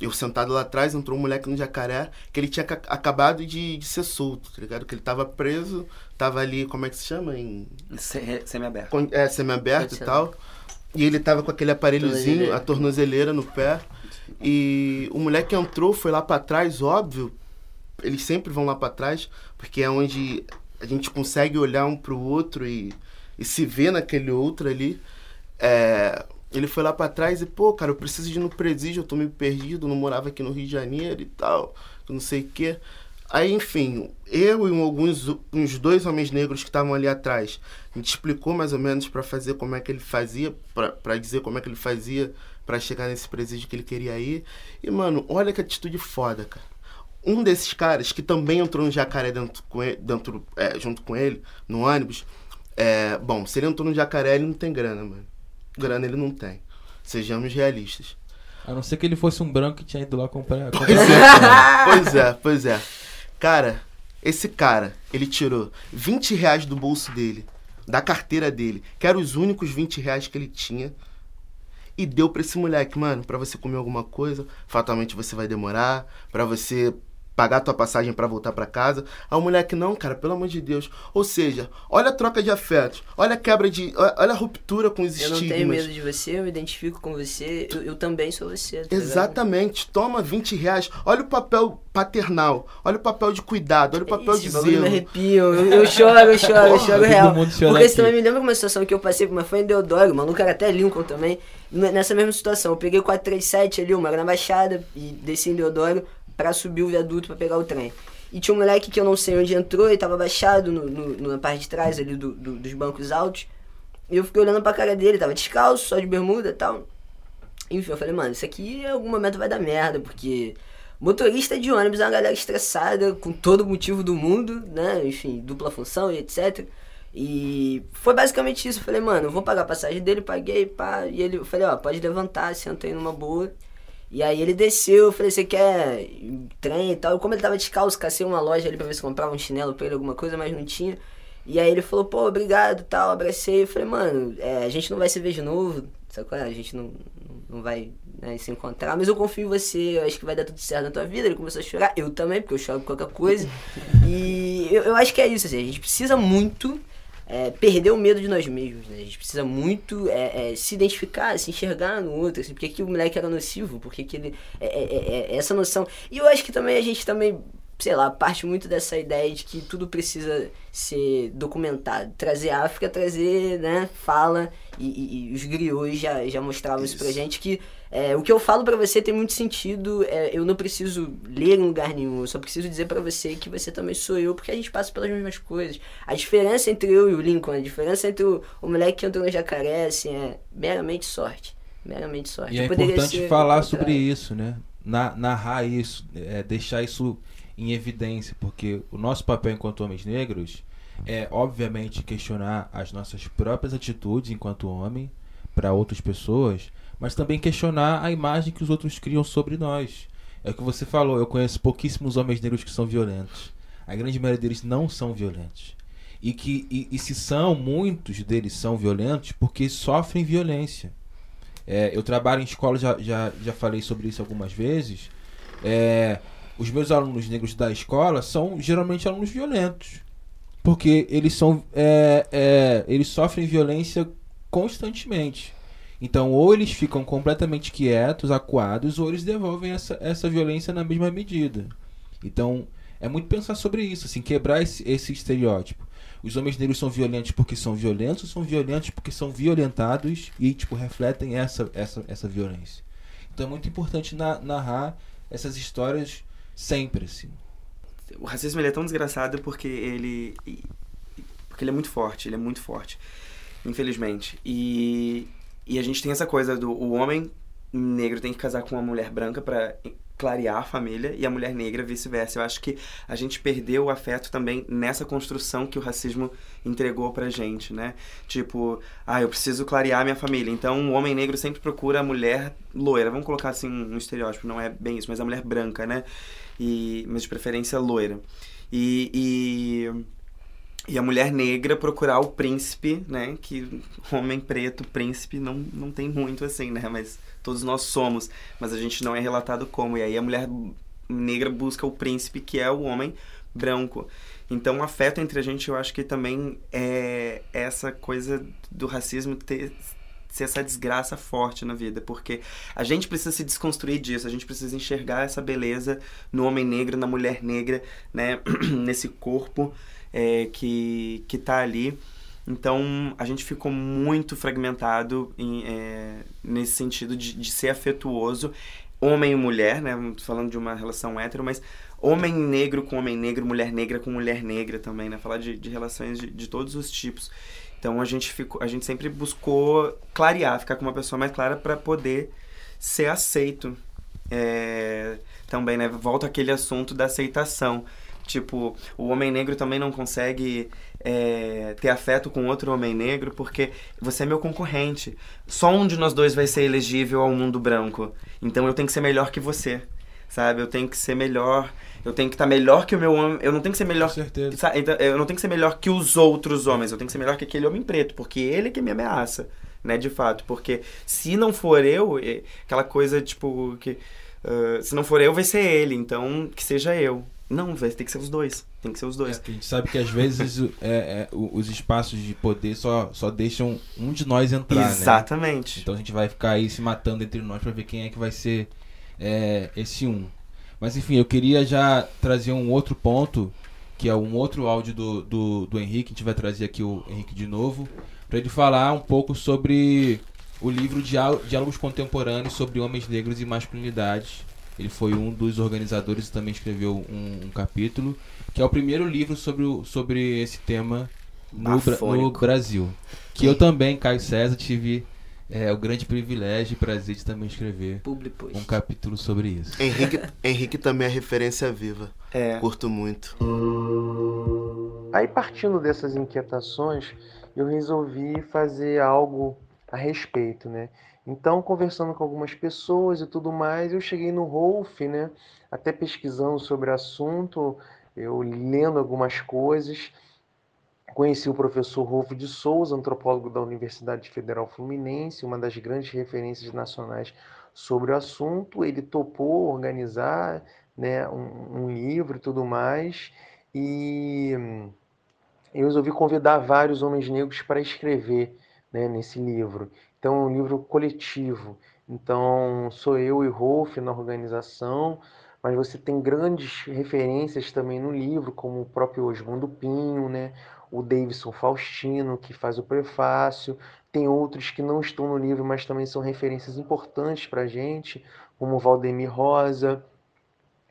Eu sentado lá atrás, entrou um moleque no jacaré, que ele tinha ca- acabado de, de ser solto, tá ligado? Que ele tava preso, tava ali, como é que se chama? Em, Se- Semi-aberto. é, semi-aberto e tal. E ele tava com aquele aparelhozinho, a tornozeleira no pé. E o moleque entrou, foi lá pra trás, óbvio. Eles sempre vão lá pra trás, porque é onde a gente consegue olhar um pro outro e, e se ver naquele outro ali. É, ele foi lá pra trás e, pô, cara, eu preciso de ir no presídio, eu tô meio perdido, não morava aqui no Rio de Janeiro e tal, não sei o quê. Aí, enfim, eu e alguns uns dois homens negros que estavam ali atrás, a gente explicou mais ou menos pra fazer como é que ele fazia, pra dizer como é que ele fazia pra chegar nesse presídio que ele queria ir. E, mano, olha que atitude foda, cara. Um desses caras, que também entrou no jacaré dentro, com ele, dentro é, junto com ele, no ônibus, é, bom, se ele entrou no jacaré, ele não tem grana, mano. Grana ele não tem. Sejamos realistas. A não ser que ele fosse um branco que tinha ido lá comprar. (laughs) comprar Pois é, pois é, pois é. Cara, esse cara, ele tirou 20 reais do bolso dele, da carteira dele, que eram os únicos 20 reais que ele tinha, e deu pra esse moleque, mano, pra você comer alguma coisa, fatalmente você vai demorar, pra você pagar tua passagem para voltar para casa. A mulher que não, cara, pelo amor de Deus. Ou seja, olha a troca de afetos, olha a quebra de. Olha a ruptura com os Eu estigmas. não tenho medo de você, eu me identifico com você, eu, eu também sou você. tá? Exatamente. Toma 20 reais. Olha o papel paternal. Olha o papel de cuidado. Olha o papel Esse de bagulho me zelo. arrepia, eu, eu choro, eu choro, eu choro real. Porque isso também me lembra uma situação que eu passei, mas foi em Deodoro, o maluco era até Lincoln também. Nessa mesma situação, eu peguei o 437 ali, moro na Baixada, e desci em Deodoro pra subir o viaduto pra pegar o trem. E tinha um moleque que eu não sei onde entrou, e tava baixado no, no- na parte de trás ali do- do- dos bancos altos. E eu fiquei olhando pra cara dele, tava descalço, só de bermuda e tal. Enfim, eu falei, mano, isso aqui em algum momento vai dar merda, porque motorista de ônibus é uma galera estressada, com todo motivo do mundo, né? Enfim, dupla função e etc. E foi basicamente isso. Eu falei, mano, eu vou pagar a passagem dele, paguei, pá. E ele, eu falei, ó, pode levantar, senta aí numa boa. E aí ele desceu, eu falei, você quer trem e tal. Como ele tava descalço, cacei uma loja ali pra ver se comprava um chinelo pra ele, alguma coisa, mas não tinha. E aí ele falou, pô, obrigado tal, abracei. Eu falei, mano, é, a gente não vai se ver de novo, sabe qual é? A gente não, não vai né, se encontrar, mas eu confio em você, eu acho que vai dar tudo certo na tua vida. Ele começou a chorar, eu também, porque eu choro por qualquer coisa. E eu, eu acho que é isso, assim, a gente precisa muito é, perder o medo de nós mesmos, né? A gente precisa muito é, é, se identificar, se enxergar no outro, assim, porque que o moleque era nocivo, porque que ele... É, é, é- essa noção. E eu acho que também a gente também, sei lá, parte muito dessa ideia de que tudo precisa ser documentado. Trazer África, trazer, né, fala, e, e- e os griots já, já mostravam isso, pra gente, que é, o que eu falo pra você tem muito sentido, é, eu não preciso ler em lugar nenhum, eu só preciso dizer pra você que você também sou eu, porque a gente passa pelas mesmas coisas. A diferença entre eu e o Lincoln, a diferença entre o, o moleque que entrou no jacaré, assim, é meramente sorte. Meramente sorte. E é Poderia importante falar sobre isso, né? Na- narrar isso, é, deixar isso em evidência, porque o nosso papel enquanto homens negros é, obviamente, questionar as nossas próprias atitudes enquanto homem para outras pessoas, mas também questionar a imagem que os outros criam sobre nós. É o que você falou, eu conheço pouquíssimos homens negros que são violentos. A grande maioria deles não são violentos. E que e, e se são, muitos deles são violentos porque sofrem violência. É, eu trabalho em escola, já, já, já falei sobre isso algumas vezes. É, os meus alunos negros da escola são geralmente alunos violentos. Porque eles são. é, é, eles sofrem violência constantemente. Então, ou eles ficam completamente quietos, acuados, ou eles devolvem essa, essa violência na mesma medida. Então, é muito pensar sobre isso, assim, quebrar esse, esse estereótipo. Os homens negros são violentos porque são violentos, são violentos porque são violentados e, tipo, refletem essa, essa, essa violência. Então é muito importante na- narrar essas histórias sempre, assim. o racismo ele é tão desgraçado porque ele porque ele é muito forte, ele é muito forte, infelizmente. E e a gente tem essa coisa do o homem negro tem que casar com uma mulher branca para clarear a família e a mulher negra vice-versa. Eu acho que a gente perdeu o afeto também nessa construção que o racismo entregou pra gente, né? Tipo, ah, eu preciso clarear minha família. Então, o homem negro sempre procura a mulher loira. Vamos colocar assim um estereótipo, não é bem isso, mas a mulher branca, né? E mas de preferência loira. E, e e a mulher negra procurar o príncipe, né? Que (laughs) homem preto, príncipe, não, não tem muito assim, né? Mas todos nós somos, mas a gente não é relatado como. E aí a mulher negra busca o príncipe, que é o homem branco. Então o afeto entre a gente, eu acho que também é essa coisa do racismo ter ser essa desgraça forte na vida, porque a gente precisa se desconstruir disso, a gente precisa enxergar essa beleza no homem negro, na mulher negra, né? (clears throat) Nesse corpo é, que, que tá ali. Então, a gente ficou muito fragmentado em, é, nesse sentido de, de ser afetuoso, homem e mulher, né? Falando de uma relação hétero, mas homem negro com homem negro, mulher negra com mulher negra também, né? Falar de, de relações de, de todos os tipos. Então, a gente, ficou, a gente sempre buscou clarear, ficar com uma pessoa mais clara para poder ser aceito. É, também, né? Volta aquele assunto da aceitação. Tipo, o homem negro também não consegue é, ter afeto com outro homem negro porque você é meu concorrente. Só um de nós dois vai ser elegível ao mundo branco. Então eu tenho que ser melhor que você, sabe? Eu tenho que ser melhor. Eu tenho que estar melhor que o meu homem. Eu não tenho que ser melhor. Com certeza. Então, Eu não tenho que ser melhor que os outros homens. Eu tenho que ser melhor que aquele homem preto, porque ele é que me ameaça, né? De fato. Porque se não for eu, é aquela coisa tipo que Uh, se não for eu, vai ser ele, então que seja eu. Não, vai ter que ser os dois. Tem que ser os dois. É, a gente sabe que às vezes é, é, os espaços de poder só, só deixam um de nós entrar, né? Exatamente. Né? Então a gente vai ficar aí se matando entre nós para ver quem é que vai ser é, esse um. Mas enfim, eu queria já trazer um outro ponto, que é um outro áudio do, do, do Henrique. A gente vai trazer aqui o Henrique de novo, para ele falar um pouco sobre o livro Diálogos Contemporâneos sobre Homens Negros e Masculinidades. Ele foi um dos organizadores e também escreveu um, um capítulo, que é o primeiro livro sobre, o, sobre esse tema no, no Brasil. Que eu também, Caio César, tive é, o grande privilégio e prazer de também escrever um capítulo sobre isso. Henrique, (laughs) Henrique também é referência viva. É. Curto muito. Aí, partindo dessas inquietações, eu resolvi fazer algo a respeito, né? Então, conversando com algumas pessoas e tudo mais, eu cheguei no Rolf, né? Até pesquisando sobre o assunto, eu lendo algumas coisas. Conheci o professor Rolf de Souza, antropólogo da Universidade Federal Fluminense, uma das grandes referências nacionais sobre o assunto. Ele topou organizar né, um, um livro e tudo mais, e eu resolvi convidar vários homens negros para escrever né, nesse livro. Então, é um livro coletivo. Então, sou eu e Rolf na organização, mas você tem grandes referências também no livro, como o próprio Osmundo Pinho, né? O Davidson Faustino, que faz o prefácio, tem outros que não estão no livro, mas também são referências importantes para a gente, como Valdemir Rosa,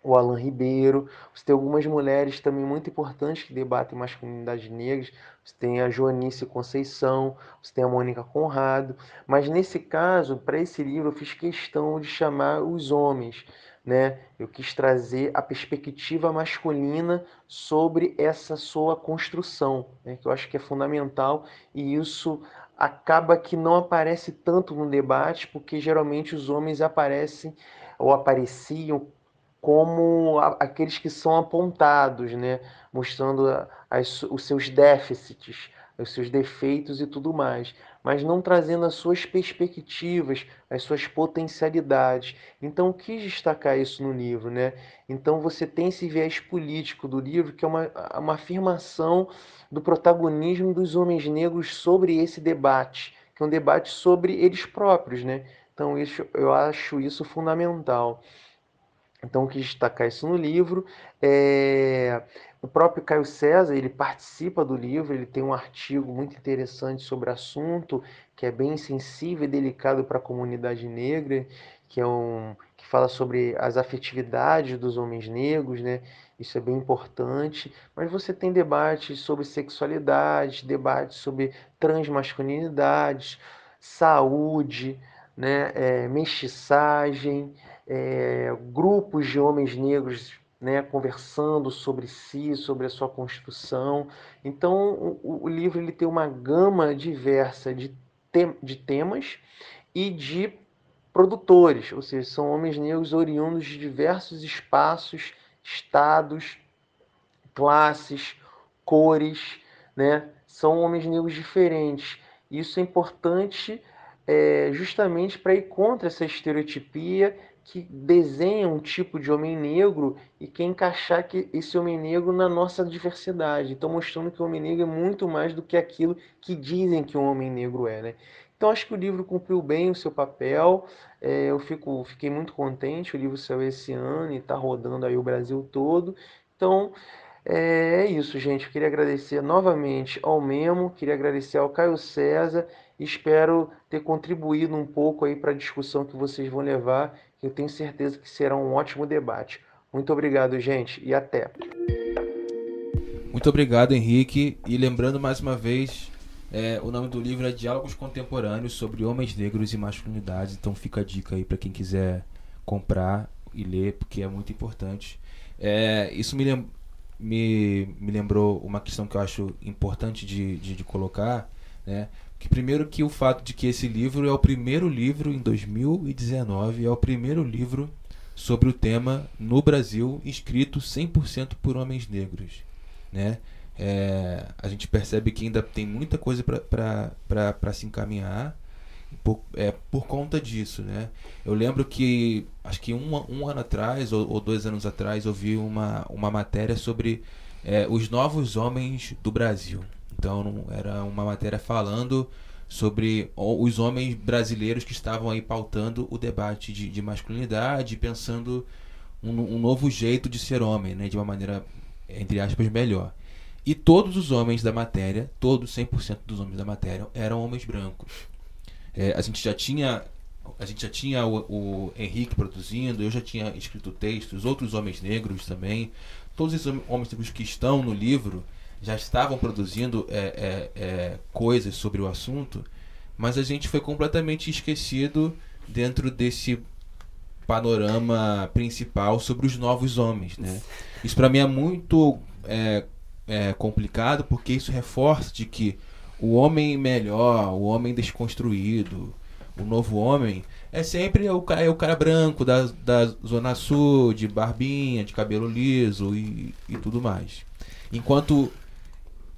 o Alan Ribeiro. Você tem algumas mulheres também muito importantes que debatem masculinidades negras. Você tem a Joanice Conceição, você tem a Mônica Conrado. Mas nesse caso, para esse livro, eu fiz questão de chamar os homens né? Eu quis trazer a perspectiva masculina sobre essa sua construção, né? que eu acho que é fundamental e isso acaba que não aparece tanto no debate, porque geralmente os homens aparecem ou apareciam como aqueles que são apontados, né? mostrando as, os seus déficits, os seus defeitos e tudo mais mas não trazendo as suas perspectivas, as suas potencialidades. Então, quis destacar isso no livro, né? Então, você tem esse viés político do livro, que é uma, uma afirmação do protagonismo dos homens negros sobre esse debate, que é um debate sobre eles próprios, né? Então, isso, eu acho isso fundamental. Então, quis destacar isso no livro. É... O próprio Caio César, ele participa do livro, ele tem um artigo muito interessante sobre o assunto, que é bem sensível e delicado para a comunidade negra, que é um que fala sobre as afetividades dos homens negros, né? Isso é bem importante. Mas você tem debates sobre sexualidade, debates sobre transmasculinidades, saúde, né? É, mestiçagem, é, grupos de homens negros né, conversando sobre si, sobre a sua construção. Então, o, o livro ele tem uma gama diversa de, te, de temas e de produtores, ou seja, são homens negros oriundos de diversos espaços, estados, classes, cores, né? São homens negros diferentes. Isso é importante é, justamente para ir contra essa estereotipia que desenha um tipo de homem negro e quer encaixar que esse homem negro na nossa diversidade. Então, mostrando que o homem negro é muito mais do que aquilo que dizem que o homem negro é. Né? Então, acho que o livro cumpriu bem o seu papel. É, eu fico, fiquei muito contente. O livro saiu esse ano e está rodando aí o Brasil todo. Então, é, é isso, gente. Eu queria agradecer novamente ao Memo, queria agradecer ao Caio César. Espero ter contribuído um pouco aí para a discussão que vocês vão levar eu tenho certeza que será um ótimo debate. Muito obrigado, gente, e até. Muito obrigado, Henrique. E lembrando mais uma vez, é, o nome do livro é Diálogos Contemporâneos sobre Homens Negros e Masculinidades. Então fica a dica aí para quem quiser comprar e ler, porque é muito importante. É, isso me, lem me, me lembrou uma questão que eu acho importante de, de, de colocar, né? que primeiro que o fato de que esse livro é o primeiro livro em 2019, é o primeiro livro sobre o tema no Brasil escrito 100% por homens negros, né? É, a gente percebe que ainda tem muita coisa para se encaminhar. Por, é, por conta disso, né? Eu lembro que, acho que um, um ano atrás, ou, ou dois anos atrás, eu vi uma, uma matéria sobre é, os novos homens do Brasil. Então, era uma matéria falando sobre os homens brasileiros que estavam aí pautando o debate de, de masculinidade, pensando um, um, novo jeito de ser homem, né, de uma maneira, entre aspas, melhor. E todos os homens da matéria, todos 100% dos homens da matéria, eram homens brancos. É, a gente já tinha a gente já tinha o, o, Henrique produzindo, eu já tinha escrito textos, outros homens negros também. Todos esses homens negros que estão no livro já estavam produzindo é, é, é, coisas sobre o assunto, mas a gente foi completamente esquecido dentro desse panorama principal sobre os novos homens, né? Isso para mim é muito é, é, complicado porque isso reforça de que o homem melhor, o homem desconstruído, o novo homem é sempre o, é o cara branco da, da zona sul, de barbinha, de cabelo liso e, e tudo mais. Enquanto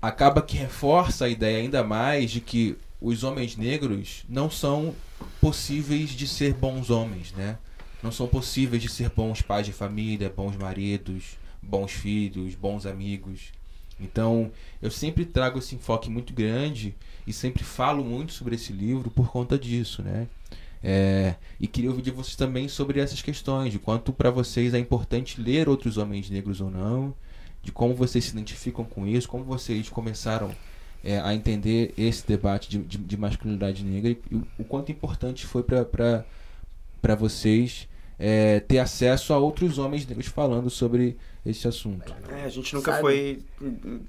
acaba que reforça a ideia ainda mais de que os homens negros não são possíveis de ser bons homens, né? Não são possíveis de ser bons pais de família, bons maridos, bons filhos, bons amigos. Então, eu sempre trago esse enfoque muito grande e sempre falo muito sobre esse livro por conta disso, né? É, e queria ouvir de vocês também sobre essas questões, de quanto para vocês é importante ler outros homens negros ou não, de como vocês se identificam com isso, como vocês começaram é, a entender esse debate de, de, de masculinidade negra e, e, o quanto importante foi para vocês é, ter acesso a outros homens negros falando sobre esse assunto. É, a gente nunca Sabe? foi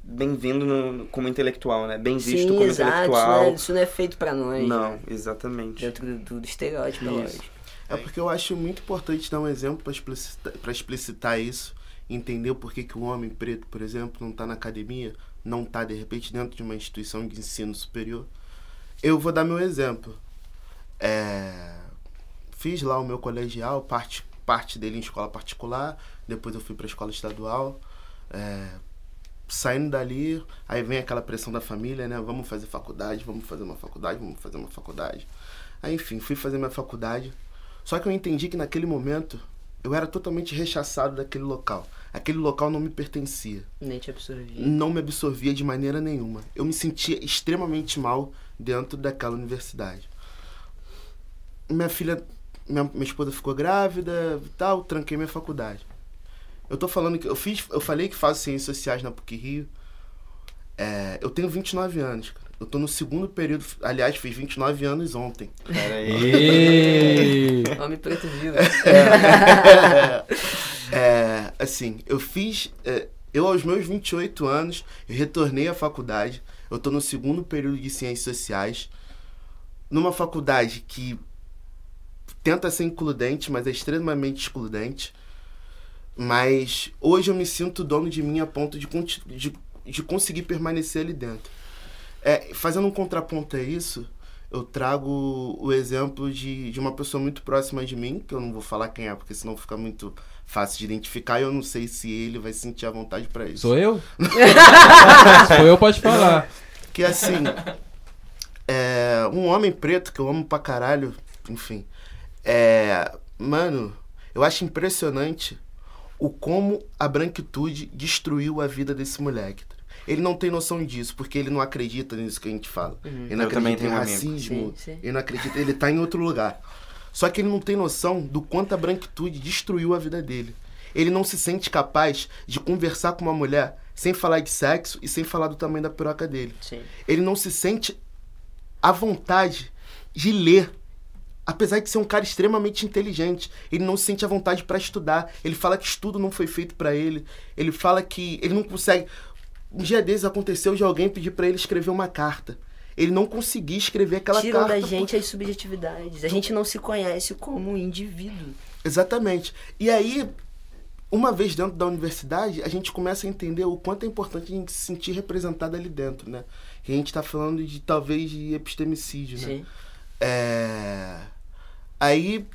bem-vindo como intelectual, né? Bem visto Sim, como exato, intelectual. Né? Isso não é feito para nós. Não, né? exatamente. Dentro do, do estereótipo, é lógico. É porque eu acho muito importante dar um exemplo para explicitar, explicitar isso, entender por que, que o homem preto, por exemplo, não está na academia, não está, de repente, dentro de uma instituição de ensino superior. Eu vou dar meu exemplo. É... Fiz lá o meu colegial, parte, parte dele em escola particular, depois eu fui para a escola estadual. É, saindo dali, aí vem aquela pressão da família, né? Vamos fazer faculdade, vamos fazer uma faculdade, vamos fazer uma faculdade. Aí, enfim, fui fazer minha faculdade. Só que eu entendi que naquele momento eu era totalmente rechaçado daquele local. Aquele local não me pertencia. Nem te absorvia. Não me absorvia de maneira nenhuma. Eu me sentia extremamente mal dentro daquela universidade. Minha filha, minha, minha esposa ficou grávida e tal, tranquei minha faculdade. Eu tô falando que eu fiz, eu falei que faço ciências sociais na PUC Rio. É, eu tenho 29 anos, cara. Eu tô no segundo período, aliás, fiz 29 anos ontem. Pera aí. (laughs) Homem preto vivo. É, é, assim, eu fiz. É, eu, aos meus 28 anos, eu retornei à faculdade. Eu tô no segundo período de ciências sociais. Numa faculdade que tenta ser includente, mas é extremamente excludente. Mas hoje eu me sinto dono de mim a ponto de, de, de conseguir permanecer ali dentro. É, fazendo um contraponto a isso, eu trago o exemplo de, de uma pessoa muito próxima de mim, que eu não vou falar quem é, porque senão fica muito fácil de identificar e eu não sei se ele vai sentir a vontade para isso. Sou eu? (laughs) se for eu, pode falar. Que assim, é, um homem preto que eu amo pra caralho, enfim. É, mano, eu acho impressionante o como a branquitude destruiu a vida desse moleque. Ele não tem noção disso, porque ele não acredita nisso que a gente fala. Uhum. Ele não Eu acredita em racismo, sim, sim. ele não acredita, ele tá em outro lugar. Só que ele não tem noção do quanto a branquitude destruiu a vida dele. Ele não se sente capaz de conversar com uma mulher sem falar de sexo e sem falar do tamanho da piroca dele. Sim. Ele não se sente à vontade de ler apesar de ser um cara extremamente inteligente, ele não se sente à vontade para estudar. Ele fala que estudo não foi feito para ele. Ele fala que ele não consegue. Um dia desses aconteceu de alguém pedir para ele escrever uma carta. Ele não conseguia escrever aquela Tiram carta. Tiram da gente por... as subjetividades. A gente não se conhece como um indivíduo. Exatamente. E aí, uma vez dentro da universidade, a gente começa a entender o quanto é importante a gente se sentir representado ali dentro, né? Que a gente está falando de talvez de epistemicídio, né? Sim. É Aí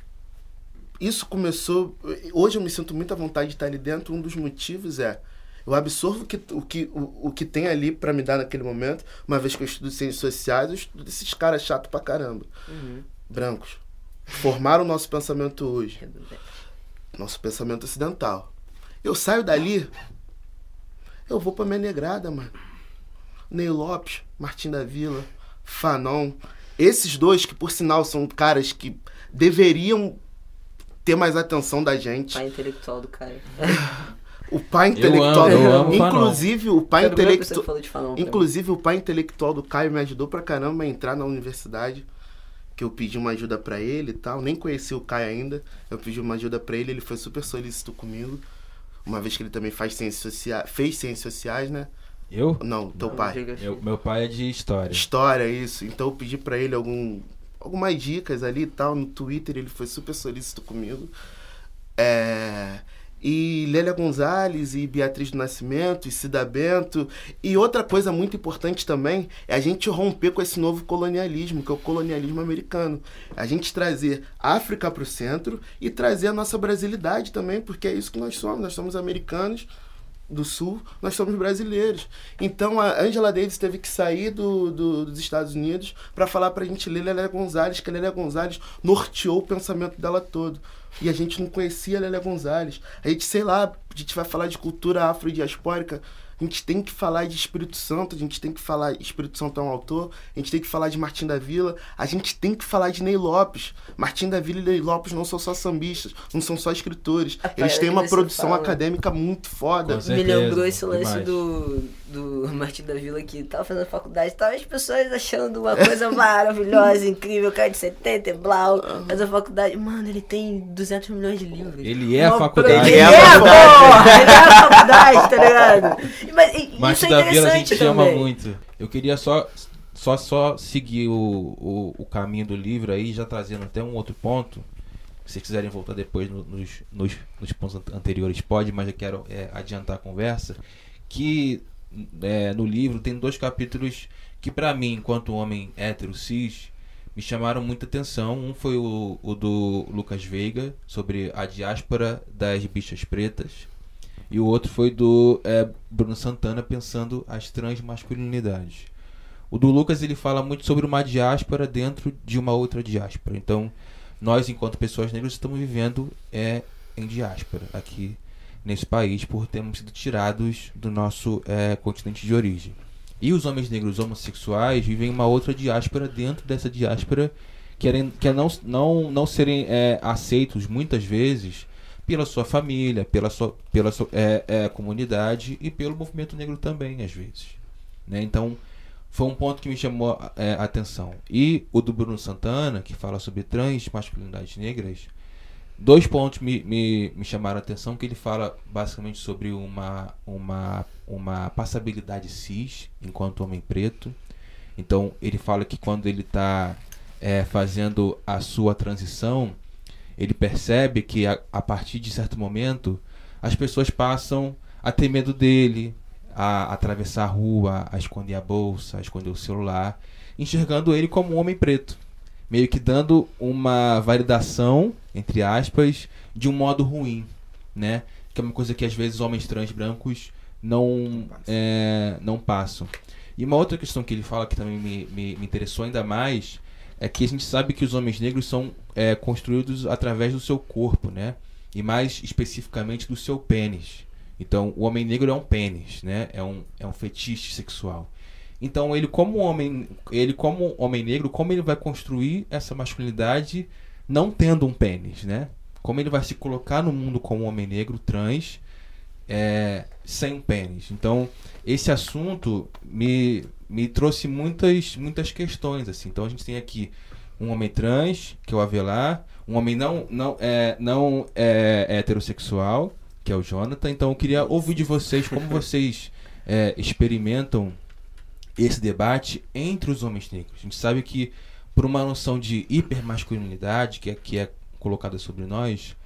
isso começou. Hoje eu me sinto muita vontade de estar ali dentro. Um dos motivos é Eu absorvo o que, o que, o, o que tem ali para me dar naquele momento, uma vez que eu estudo ciências sociais, eu estudo esses caras chato pra caramba. Uhum. Brancos. Formaram o nosso pensamento hoje. Nosso pensamento ocidental. Eu saio dali, eu vou pra minha negrada, mano. Ney Lopes, Martim da Vila, Fanon. Esses dois, que por sinal são caras que deveriam ter mais atenção da gente. Pai intelectual do cara. O pai intelectual. amo, eu amo inclusive, o pai intelectual. Inclusive, o pai intelectual do Caio me ajudou pra caramba a entrar na universidade. Que eu pedi uma ajuda pra ele e tal. Nem conheci o Caio ainda. Eu pedi uma ajuda pra ele, ele foi super solícito comigo. Uma vez que ele também faz ciências sociais, fez ciências sociais, né? Eu? Não, teu Não, pai. Eu- Meu pai é de história. História, isso. Então eu pedi pra ele algum, algumas dicas ali e tal. No Twitter ele foi super solícito comigo. É, E Lélia Gonzalez e Beatriz do Nascimento e Cida Bento. E outra coisa muito importante também é a gente romper com esse novo colonialismo, que é o colonialismo americano. A gente trazer África para o centro e trazer a nossa brasilidade também, porque é isso que nós somos. Nós somos americanos do Sul, nós somos brasileiros. Então a Angela Davis teve que sair do, do- dos Estados Unidos para falar pra gente ler Lélia Gonzalez, que a Lélia Gonzalez norteou o pensamento dela todo. E a gente não conhecia a Lélia Gonzalez. A gente, sei lá, a gente vai falar de cultura afrodiaspórica, a gente tem que falar de Espírito Santo, a gente tem que falar. Espírito Santo é um autor, a gente tem que falar de Martim da Vila, a gente tem que falar de Ney Lopes. Martim da Vila e Ney Lopes não são só sambistas, não são só escritores. Eles têm uma produção fala. acadêmica muito foda. Me lembrou esse lance demais. do, do (laughs) Martim da Vila que tava fazendo faculdade, tava as pessoas achando uma coisa maravilhosa, (laughs) incrível, cara de 70 e blau, mas a faculdade, mano, ele tem 200 milhões de livros. Ele é a Uma faculdade. pro- Ele Ele é, é a porra! Ele é a faculdade, tá ligado? Mas e- isso é da Vila a interessante gente ama também. muito. Eu queria só só, só seguir o, o, o caminho do livro aí, já trazendo até um outro ponto. Se vocês quiserem voltar depois no- nos, nos, nos pontos an- anteriores, pode, mas eu quero é, adiantar a conversa. Que é, no livro tem dois capítulos que, pra mim, enquanto homem hétero cis, me chamaram muita atenção. Um foi o, o do Lucas Veiga, sobre a diáspora das bichas pretas. E o outro foi do é, Bruno Santana pensando as transmasculinidades. O do Lucas ele fala muito sobre uma diáspora dentro de uma outra diáspora. Então, nós enquanto pessoas negras estamos vivendo é em diáspora aqui nesse país por termos sido tirados do nosso é, continente de origem. E os homens negros homossexuais vivem uma outra diáspora dentro dessa diáspora querem que é não não não serem é, aceitos muitas vezes pela sua família, pela sua, pela sua é, é, comunidade e pelo movimento negro também, às vezes. Né? Então, foi um ponto que me chamou a atenção. E o do Bruno Santana, que fala sobre transmasculinidades negras, dois pontos me, me, me chamaram a atenção, que ele fala basicamente sobre uma, uma, uma passabilidade cis, enquanto homem preto. Então, ele fala que quando ele está fazendo a sua transição, ele percebe que a, a partir de certo momento as pessoas passam a ter medo dele, a, atravessar a rua, a esconder a bolsa, a esconder o celular, enxergando ele como um homem preto, meio que dando uma validação, entre aspas, de um modo ruim, né? Que é uma coisa que às vezes homens trans brancos não, é, não passam. E uma outra questão que ele fala que também me, me, me interessou ainda mais é que a gente sabe que os homens negros são é, construídos através do seu corpo, né? E mais especificamente do seu pênis. Então, o homem negro é um pênis, né? É um, é um fetiche sexual. Então, ele como homem, ele como homem negro, como ele vai construir essa masculinidade não tendo um pênis, né? Como ele vai se colocar no mundo como homem negro trans é, sem um pênis. Então, esse assunto me, me trouxe muitas, muitas questões. assim. Então, a gente tem aqui um homem trans, que é o Avelar, um homem não, não, é, não é, heterossexual, que é o Jonathan. Então, eu queria ouvir de vocês como vocês é, experimentam esse debate entre os homens negros. A gente sabe que, por uma noção de hipermasculinidade que é, que é colocada sobre nós,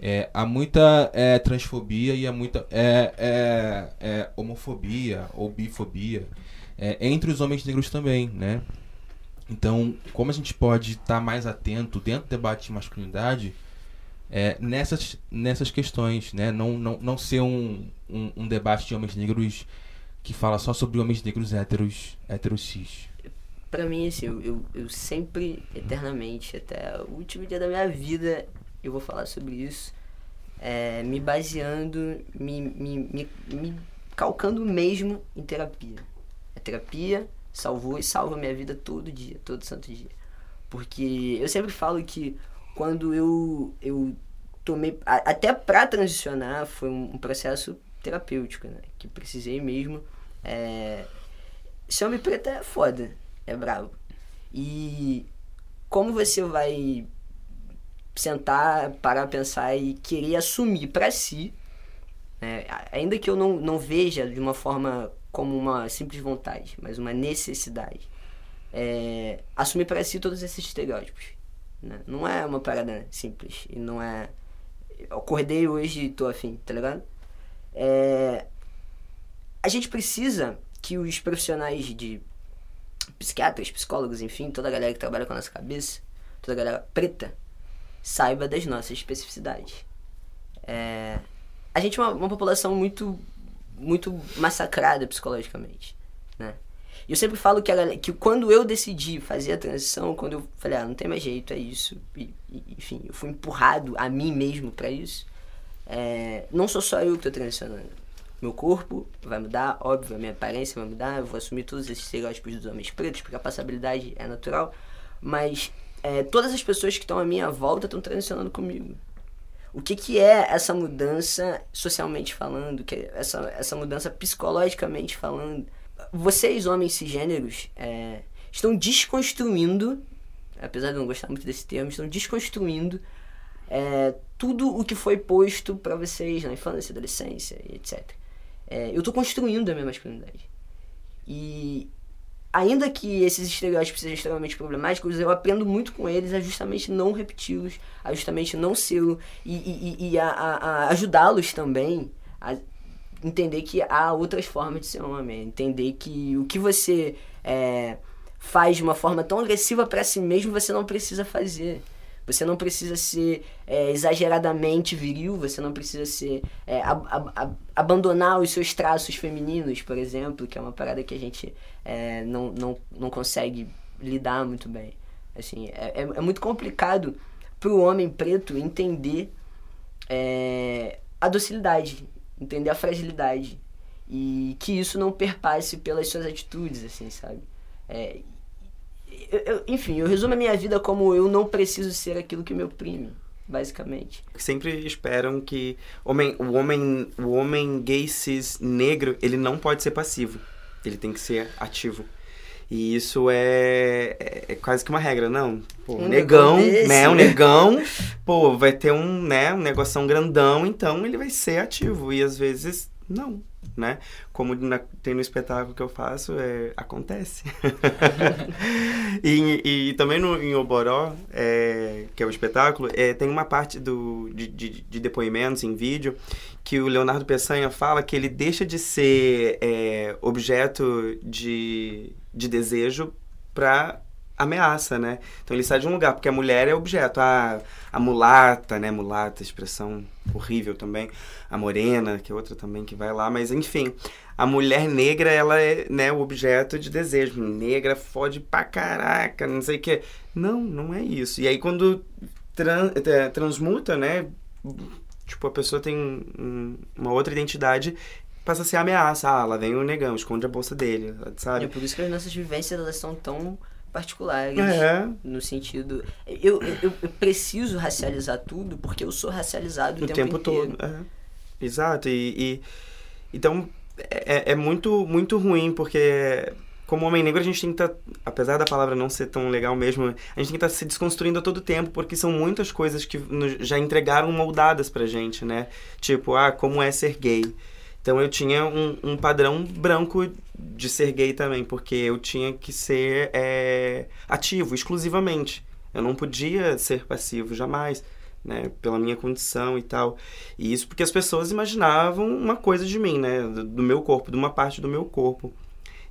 é, há muita é, transfobia e há muita é, é, é, homofobia ou bifobia é, entre os homens negros também, né? Então, como a gente pode estar mais atento dentro do debate de masculinidade nessas, nessas questões, né? Não, não, não ser um, um, um debate de homens negros que fala só sobre homens negros héteros, héteros cis. Pra mim, assim, eu, eu, sempre, eternamente, até o último dia da minha vida, eu vou falar sobre isso, é, me baseando, me, me, me, me calcando mesmo em terapia. A terapia salvou e salva minha vida todo dia, todo santo dia. Porque eu sempre falo que quando eu, eu tomei. a- Até pra transicionar foi um, um processo terapêutico, né? Que precisei mesmo. É, ser homem preto é foda, é bravo. E como você vai sentar, parar, pensar e querer assumir pra si, né? ainda que eu não, não veja de uma forma como uma simples vontade, mas uma necessidade, é, assumir pra si todos esses estereótipos. Né? Não é uma parada simples e não é. Acordei hoje e tô afim, tá ligado? É, a gente precisa que os profissionais de psiquiatras, psicólogos, enfim, toda a galera que trabalha com a nossa cabeça, toda a galera preta, saiba das nossas especificidades. É, a gente é uma, uma população muito, muito massacrada psicologicamente, né? E eu sempre falo que, galera- que quando eu decidi fazer a transição, quando eu falei, ah, não tem mais jeito, é isso, e, e, enfim, eu fui empurrado a mim mesmo para isso, é, não sou só eu que tô transicionando. Meu corpo vai mudar, óbvio, a minha aparência vai mudar, eu vou assumir todos esses estereótipos dos homens pretos, porque a passabilidade é natural, mas é, todas as pessoas que estão à minha volta estão transicionando comigo. O que, que é essa mudança socialmente falando, que é essa, essa mudança psicologicamente falando? Vocês, homens cisgêneros, é, estão desconstruindo, apesar de eu não gostar muito desse termo, estão desconstruindo é, tudo o que foi posto pra vocês na infância, adolescência etc. É, eu tô construindo a minha masculinidade. E ainda que esses estereótipos sejam extremamente problemáticos, eu aprendo muito com eles a justamente não repeti-los, a justamente não sê-lo e, e, a- a ajudá-los também a entender que há outras formas de ser homem, entender que o que você é, faz de uma forma tão agressiva para si mesmo você não precisa fazer. Você não precisa ser é, exageradamente viril, você não precisa ser. é, ab- ab- ab- abandonar os seus traços femininos, por exemplo, que é uma parada que a gente é, não, não, não consegue lidar muito bem. Assim, é, é, é muito complicado pro homem preto entender é, a docilidade, entender a fragilidade. E que isso não perpasse pelas suas atitudes, assim, sabe? É, eu- eu- enfim, eu resumo a minha vida como eu não preciso ser aquilo que me oprime, basicamente. sempre esperam que homem, o homem o homem gay cis negro ele não pode ser passivo. Ele tem que ser ativo. E isso é, é, é quase que uma regra não? Pô, Um negão negão né um negão pô vai ter um né um negoção grandão então ele vai ser ativo. E às vezes não né como na- tem no espetáculo que eu faço é, acontece (laughs) (laughs) e, e também no, em Oboró, é, que é o espetáculo, é, tem uma parte do, de, de, de depoimentos em vídeo que o Leonardo Peçanha fala que ele deixa de ser é, objeto de, de desejo para ameaça, né? Então ele sai de um lugar, porque a mulher é objeto. A, a mulata, né? Mulata, expressão horrível também. A morena, que é outra também que vai lá, mas enfim. A mulher negra, ela é né, o objeto de desejo. Negra fode pra caraca, não sei o quê. Não, não é isso. E aí quando é, transmuta, né? Tipo, a pessoa tem um- uma outra identidade, passa a ser ameaça. Ah, lá vem o negão, esconde a bolsa dele, É sabe? por isso que as nossas vivências elas são tão particulares. É, No sentido. Eu, eu, eu preciso racializar tudo porque eu sou racializado o, o tempo, inteiro. todo. É. Exato. E, e- então é, é muito, muito ruim, porque como homem negro a gente tem que estar, apesar da palavra não ser tão legal mesmo, a gente tem que estar se desconstruindo a todo tempo, porque são muitas coisas que nos- já entregaram moldadas pra gente, né? Tipo, ah, como é ser gay. Então eu tinha um, um padrão branco de ser gay também, porque eu tinha que ser é, ativo exclusivamente. Eu não podia ser passivo jamais, né? Pela minha condição e tal. E isso porque as pessoas imaginavam uma coisa de mim, né? Do, do meu corpo, de uma parte do meu corpo.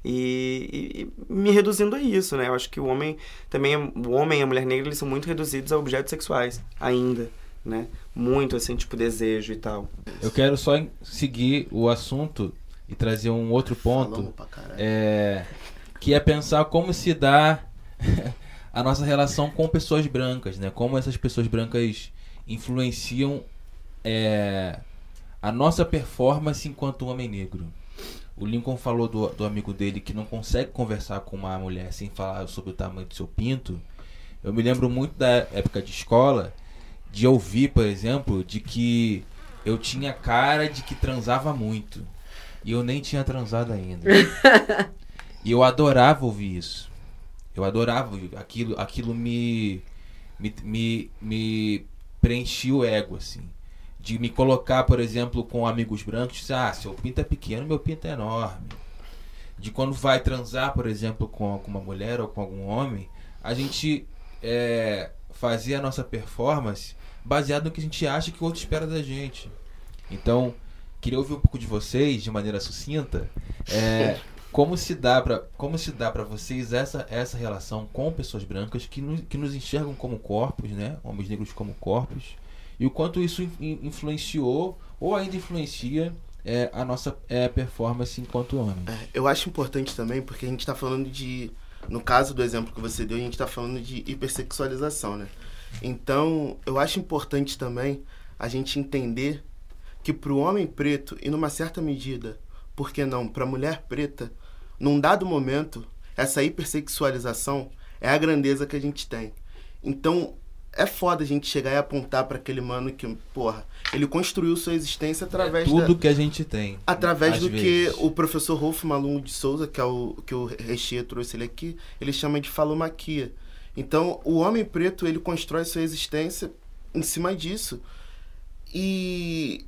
E, e- e me reduzindo a isso, né? Eu acho que o homem também, é- o homem e a mulher negra, eles são muito reduzidos a objetos sexuais, ainda, né? Muito, assim, tipo, desejo e tal. Eu quero só seguir o assunto e trazer um outro ponto. É, que é pensar como se dá (laughs) a nossa relação com pessoas brancas, né? Como essas pessoas brancas influenciam é, a nossa performance enquanto homem negro. O Lincoln falou do, do amigo dele que não consegue conversar com uma mulher sem falar sobre o tamanho do seu pinto. Eu me lembro muito da época de escola de ouvir, por exemplo, de que eu tinha cara de que transava muito. E eu nem tinha transado ainda. (laughs) E eu adorava ouvir isso. Eu adorava aquilo, aquilo me, me, me, me preenchia o ego, assim. De me colocar, por exemplo, com amigos brancos, ah, seu pinto é pequeno, meu pinto é enorme. De quando vai transar, por exemplo, com, com uma mulher ou com algum homem, a gente é, fazer a nossa performance baseado no que a gente acha que o outro espera da gente. Então, queria ouvir um pouco de vocês, de maneira sucinta, é, (laughs) como se dá para como se dá para vocês essa essa relação com pessoas brancas que nos, que nos enxergam como corpos, né, homens negros como corpos, e o quanto isso in- influenciou ou ainda influencia é, a nossa é, performance enquanto homens. É, eu acho importante também, porque a gente tá falando de. No caso do exemplo que você deu, a gente tá falando de hipersexualização, né? Então, eu acho importante também a gente entender que pro homem preto, e numa certa medida, por que não, pra mulher preta, num dado momento, essa hipersexualização é a grandeza que a gente tem. Então, é foda a gente chegar e apontar pra aquele mano que, porra, ele construiu sua existência através é tudo da que a gente tem. através do vezes. que o professor Rolfo Malungo de Souza, que é o que o Rechia trouxe ele aqui, ele chama de falomaquia. Então, o homem preto, ele constrói sua existência em cima disso. E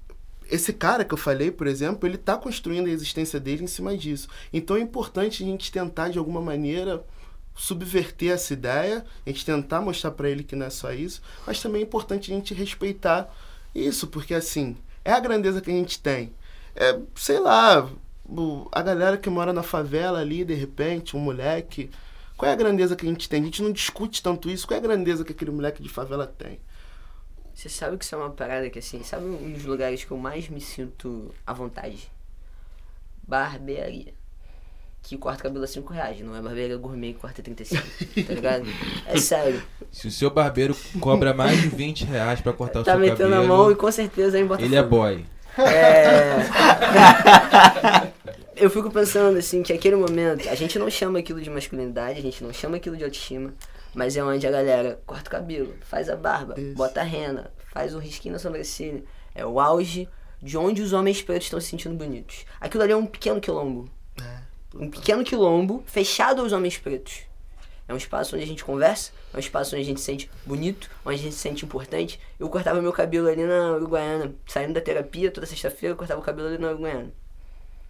esse cara que eu falei, por exemplo, ele está construindo a existência dele em cima disso. Então é importante a gente tentar, de alguma maneira, subverter essa ideia, a gente tentar mostrar para ele que não é só isso, mas também é importante a gente respeitar isso, porque assim, é a grandeza que a gente tem. É, sei lá, a galera que mora na favela ali, de repente, um moleque. Qual é a grandeza que a gente tem? A gente não discute tanto isso. Qual é a grandeza que aquele moleque de favela tem? Você sabe que isso é uma parada que assim, sabe um dos lugares que eu mais me sinto à vontade? Barbearia. Que corta cabelo a 5 reais, não é barbearia gourmet que corta 35, tá ligado? (laughs) É sério. Se o seu barbeiro cobra mais de 20 reais pra cortar o Tá seu metendo cabelo, a mão e com certeza aí em Botafogo. ele é boy. É. (laughs) Eu fico pensando assim que aquele momento, a gente não chama aquilo de masculinidade, a gente não chama aquilo de autoestima, mas é onde a galera corta o cabelo, faz a barba, Isso. bota a rena, faz um risquinho na sobrancelha. É o auge de onde os homens pretos estão se sentindo bonitos. Aquilo ali é um pequeno quilombo. Um pequeno quilombo fechado aos homens pretos. É um espaço onde a gente conversa, é um espaço onde a gente se sente bonito, onde a gente se sente importante. Eu cortava meu cabelo ali na Uruguaiana, saindo da terapia toda sexta-feira, eu cortava o cabelo ali na Uruguaiana.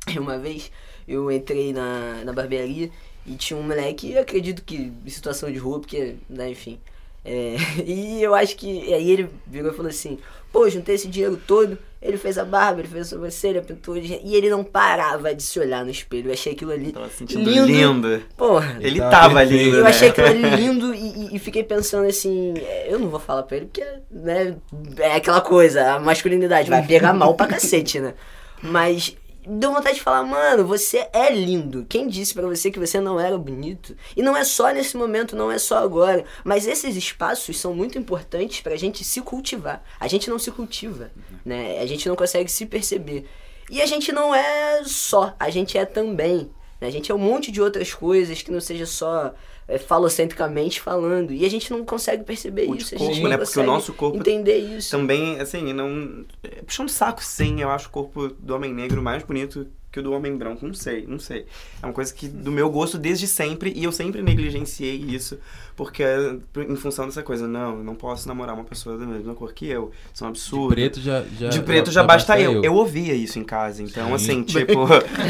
E uma vez eu entrei na, na barbearia e tinha um moleque, eu acredito que em situação de rua, porque, né, enfim. É, (laughs) e eu acho que. E aí ele virou e falou assim: pô, juntei esse dinheiro todo. Ele fez a barba, ele fez a sobrancelha, pintou de... E ele não parava de se olhar no espelho. Eu achei aquilo ali. Tava se sentindo lindo. Porra. Ele Tava lindo, Eu né? achei aquilo ali (laughs) lindo e, e- e fiquei pensando assim, é, eu não vou falar pra ele porque, né, é aquela coisa, a masculinidade vai pegar mal pra cacete, né? Mas deu vontade de falar, mano, você é lindo. Quem disse pra você que você não era bonito? E não é só nesse momento, não é só agora. Mas esses espaços são muito importantes pra gente se cultivar. A gente não se cultiva, né? A gente não consegue se perceber. E a gente não é só, a gente é também. né? A gente é um monte de outras coisas que não seja só é, falocentricamente falando. E a gente não consegue perceber O isso. A corpo, gente não né? Porque o consegue nosso corpo entender isso. Também, assim, não. é, Puxando saco, sim, eu acho o corpo do homem negro mais bonito que o do homem branco. Não sei, não sei. É uma coisa que do meu gosto desde sempre e eu sempre negligenciei isso, porque é em função dessa coisa, não, eu não posso namorar uma pessoa da mesma cor que eu. Isso é um absurdo. De preto já, já De preto já, basta, eu. eu. ouvia isso em casa, então Sim. assim, (laughs) tipo,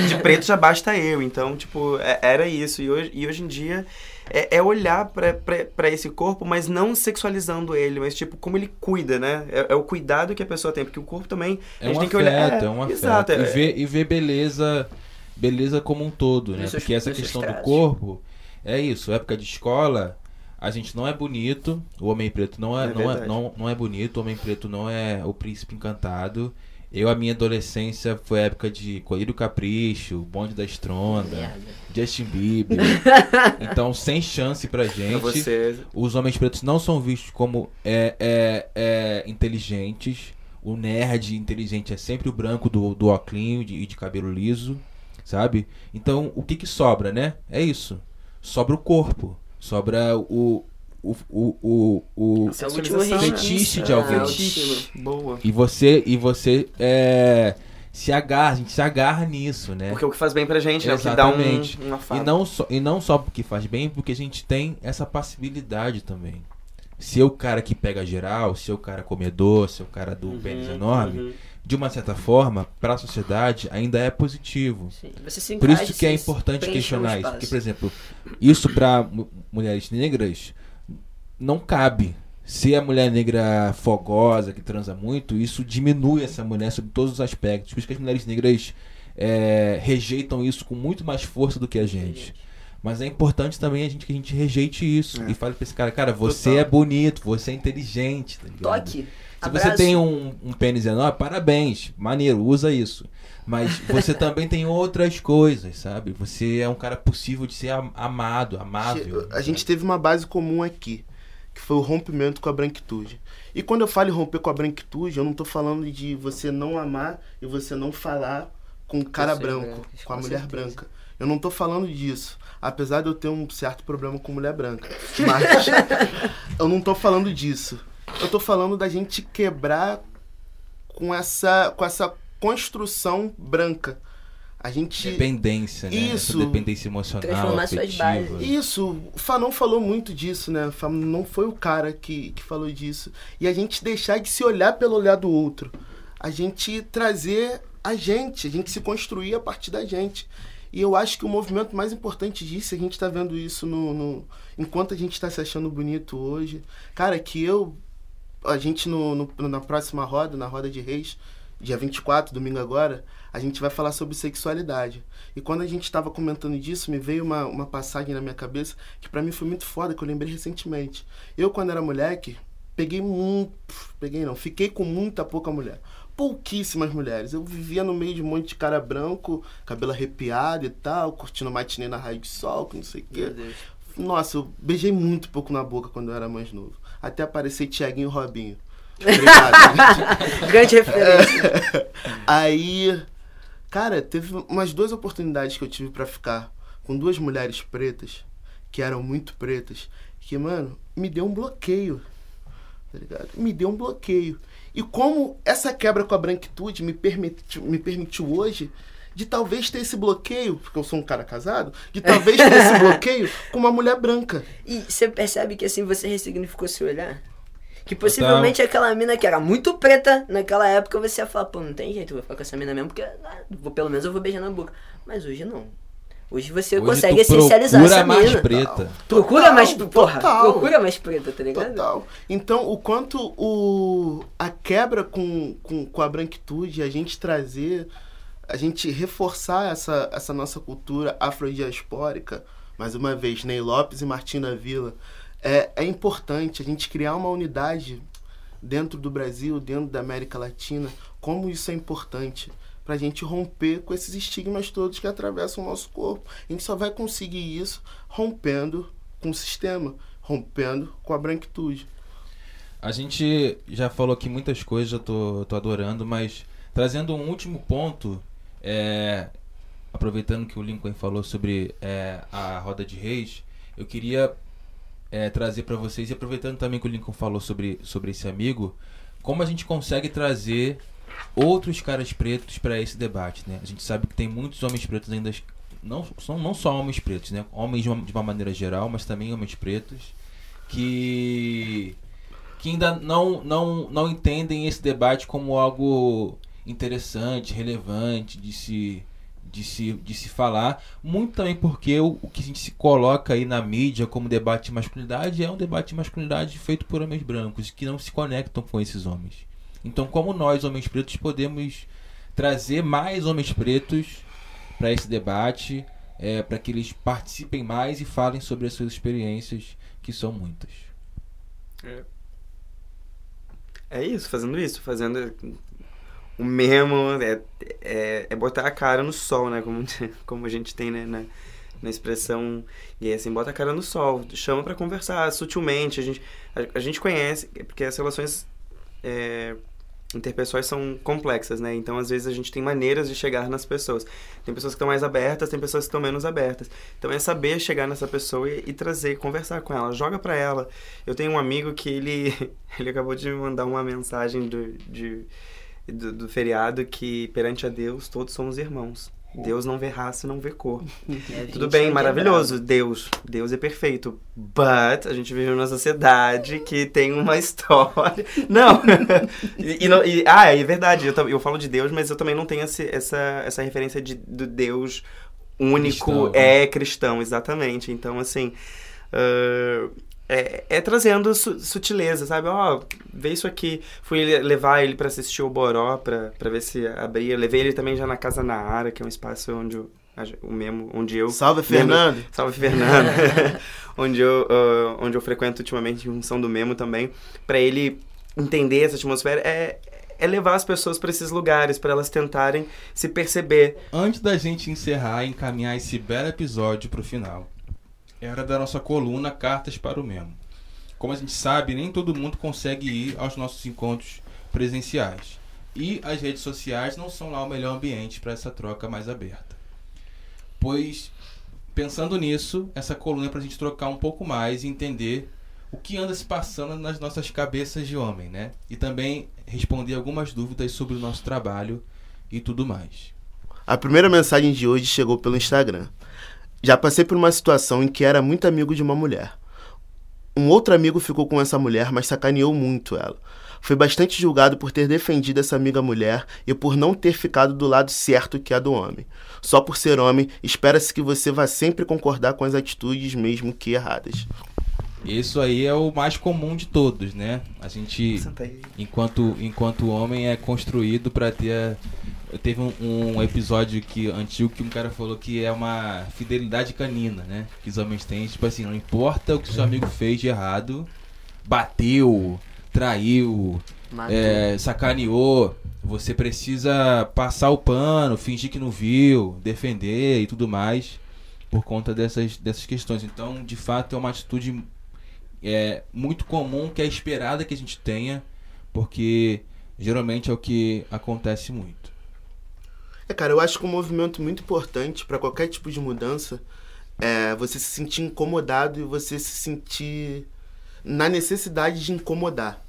de preto já basta eu. Então, tipo, é- era isso. E hoje, e hoje em dia é, é olhar pra esse corpo, mas não sexualizando ele, mas tipo, como ele cuida, né? É, é o cuidado que a pessoa tem, porque o corpo também. É a gente um tem que afeto, olhar. é um afeto. Exato, E é- ver, e ver beleza, beleza como um todo, né? Porque essa questão do corpo é isso. Época de escola, a gente não é bonito, o homem preto não é, É não, é, não, não é bonito, o homem preto não é o príncipe encantado. Eu, a minha adolescência foi época de Coelho Capricho, Bonde da Estronda, Merda. Justin Bieber. (laughs) então, sem chance pra gente. você. Os homens pretos não são vistos como é, é, é, inteligentes. O nerd inteligente é sempre o branco do, do óculinho e de, de cabelo liso, sabe? Então, o que que sobra, né? É isso. Sobra o corpo. Sobra o... O, o, o, o- é. Fetiche de É, alguém. autoestima. Boa. e você, e você é, se agarra, a gente se agarra nisso, né? Porque é o que faz bem pra gente, né? O que dá um, uma E não, só, e não só porque faz bem, porque a gente tem essa passibilidade também. Se é o cara que pega geral, se é o cara comedor, se é o cara do Uhum, pênis enorme, uhum. de uma certa forma, para a sociedade ainda é positivo. Sim, Você se Por encaixa, isso que é importante questionar isso. Porque, por exemplo, isso para mulheres negras não cabe. Se a mulher negra fogosa, que transa muito, isso diminui essa mulher sob todos os aspectos. Por isso que as mulheres negras é, rejeitam isso com muito mais força do que a gente. Mas é importante também a gente que a gente rejeite isso É. e fale pra esse cara, cara, você Total. é bonito, você é inteligente, tá? Toque. Se abraço. você tem um, um pênis enorme, parabéns, maneiro, usa isso. Mas (laughs) você também tem outras coisas, sabe? Você é um cara possível de ser am- amado, amável. A gente teve uma base comum aqui, que foi o rompimento com a branquitude. E quando eu falo em romper com a branquitude, eu não tô falando de você não amar e você não falar com o cara branco, brancas, com a com mulher certeza. branca. Eu não tô falando disso. Apesar de eu ter um certo problema com mulher branca. Mas (laughs) eu não tô falando disso. Eu tô falando da gente quebrar com essa, com essa construção branca. A gente. Dependência, né? Isso. Essa dependência emocional, Transformar suas afetiva. bases. Isso, o Fanon falou muito disso, né? O Fanon não foi o cara que, que falou disso. E a gente deixar de se olhar pelo olhar do outro. A gente trazer a gente, a gente se construir a partir da gente. E eu acho que o movimento mais importante disso, a gente tá vendo isso no. no- enquanto a gente tá se achando bonito hoje. Cara, que eu. A gente no, no- na próxima roda, na roda de reis, dia 24, domingo agora, a gente vai falar sobre sexualidade. E quando a gente estava comentando disso, me veio uma, uma passagem na minha cabeça que pra mim foi muito foda, que eu lembrei recentemente. Eu, quando era moleque, peguei muito. Peguei não, fiquei com muita pouca mulher. Pouquíssimas mulheres. Eu vivia no meio de um monte de cara branco, cabelo arrepiado e tal, curtindo matinê na raio de sol, que não sei o quê. Meu Deus. Nossa, eu beijei muito pouco na boca quando eu era mais novo. Até aparecer Tiaguinho Robinho. (laughs) Obrigado. Grande referência. (laughs) Aí, cara, teve umas duas oportunidades que eu tive pra ficar com duas mulheres pretas, que eram muito pretas, que, mano, me deu um bloqueio. Tá ligado? Me deu um bloqueio. E como essa quebra com a branquitude me permitiu, me permitiu hoje de talvez ter esse bloqueio, porque eu sou um cara casado, de talvez ter esse (laughs) bloqueio com uma mulher branca. E você percebe que assim você ressignificou seu olhar? Que possivelmente aquela mina que era muito preta naquela época você ia falar, pô, não tem jeito, vou ficar com essa mina mesmo, porque ah, vou, pelo menos eu vou beijar na boca. Mas hoje não. Hoje você Hoje consegue essencializar procura essa mais mina. preta. Procura Total, mais, porra, total. procura mais preta, tá ligado? Total. Então, o quanto o, a quebra com, com, com a branquitude, a gente trazer, a gente reforçar essa, essa nossa cultura afrodiaspórica, mais uma vez, Ney Lopes e Martina Vila, é, é importante a gente criar uma unidade dentro do Brasil, dentro da América Latina, como isso é importante pra gente romper com esses estigmas todos que atravessam o nosso corpo. A gente só vai conseguir isso rompendo com o sistema, rompendo com a branquitude. A gente já falou aqui muitas coisas, eu tô, tô adorando, mas trazendo um último ponto, é, aproveitando que o Lincoln falou sobre é, a roda de reis, eu queria é, trazer para vocês, e aproveitando também que o Lincoln falou sobre, sobre esse amigo, como a gente consegue trazer outros caras pretos para esse debate, né? A gente sabe que tem muitos homens pretos ainda, não, são não só homens pretos, né? Homens de uma, de uma maneira geral, mas também homens pretos, que que ainda não, não, não entendem esse debate como algo interessante, relevante de se, de se, de se falar. Muito também porque o, o que a gente se coloca aí na mídia como debate de masculinidade é um debate de masculinidade feito por homens brancos que não se conectam com esses homens. Então, como nós, homens pretos, podemos trazer mais homens pretos para esse debate, é, para que eles participem mais e falem sobre as suas experiências, que são muitas. É isso, fazendo isso, fazendo o mesmo, é, é, é botar a cara no sol, né? Como, (laughs) como a gente tem né, na, na expressão gay, assim, bota a cara no sol, chama para conversar sutilmente. A gente, a, a, gente conhece, porque as relações é, interpessoais são complexas, né? Então, às vezes, a gente tem maneiras de chegar nas pessoas. Tem pessoas que estão mais abertas, tem pessoas que estão menos abertas. Então, é saber chegar nessa pessoa e, e trazer, conversar com ela. Joga para ela. Eu tenho um amigo que ele, (laughs) ele acabou de me mandar uma mensagem do, de, do, do feriado que, perante a Deus, todos somos irmãos. Deus não vê raça, não vê cor. (laughs) É, Tudo bem, maravilhoso. Deus, Deus é perfeito. But a gente vive numa sociedade que tem uma (laughs) história. Não. (laughs) e, e, e, ah, é verdade. Eu, eu falo de Deus, mas eu também não tenho esse, essa, essa referência de, do Deus único cristão, né? é cristão, exatamente. Então, assim. Uh, é, é, trazendo su sutileza, sabe? Ó, oh, vê isso aqui. Fui levar ele para assistir o Boró, pra, pra ver se abria. Levei ele também já na Casa Naara, que é um espaço onde o, o mesmo, onde eu... Salve, Fernando! salve, Fernando! (laughs) (laughs) onde, eu, uh, onde eu frequento ultimamente em função do Memo também. para ele entender essa atmosfera. É, é levar as pessoas para esses lugares, para elas tentarem se perceber. Antes da gente encerrar e encaminhar esse belo episódio pro final era da nossa coluna Cartas para o Memo. Como a gente sabe, nem todo mundo consegue ir aos nossos encontros presenciais. E as redes sociais não são lá o melhor ambiente para essa troca mais aberta. Pois, pensando nisso, essa coluna é para a gente trocar um pouco mais e entender o que anda se passando nas nossas cabeças de homem, né? E também responder algumas dúvidas sobre o nosso trabalho e tudo mais. A primeira mensagem de hoje chegou pelo Instagram. Já passei por uma situação em que era muito amigo de uma mulher. Um outro amigo ficou com essa mulher, mas sacaneou muito ela. Foi bastante julgado por ter defendido essa amiga mulher e por não ter ficado do lado certo que é do homem. Só por ser homem, espera-se que você vá sempre concordar com as atitudes, mesmo que erradas. Isso aí é o mais comum de todos, né? A gente, enquanto, enquanto homem, é construído para ter Teve um, um, episódio que, antigo que um cara falou que é uma fidelidade canina, né? Que os homens têm, tipo assim, não importa o que seu amigo fez de errado, bateu, traiu, é, sacaneou, você precisa passar o pano, fingir que não viu, defender e tudo mais por conta dessas, dessas questões. Então, de fato, é uma atitude é, muito comum que é esperada que a gente tenha, porque geralmente é o que acontece muito. Cara, eu acho que um movimento muito importante para qualquer tipo de mudança é você se sentir incomodado e você se sentir na necessidade de incomodar.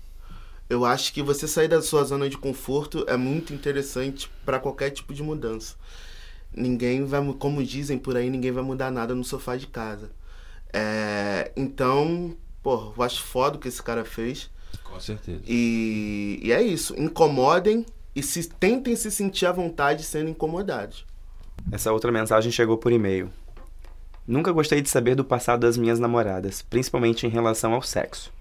Eu acho que você sair da sua zona de conforto é muito interessante para qualquer tipo de mudança. Ninguém vai, como dizem por aí, ninguém vai mudar nada no sofá de casa. É, então, pô, eu acho foda o que esse cara fez. Com certeza. E, e é isso. Incomodem e se tentem se sentir à vontade sendo incomodados. Essa outra mensagem chegou por e-mail. Nunca gostei de saber do passado das minhas namoradas, principalmente em relação ao sexo.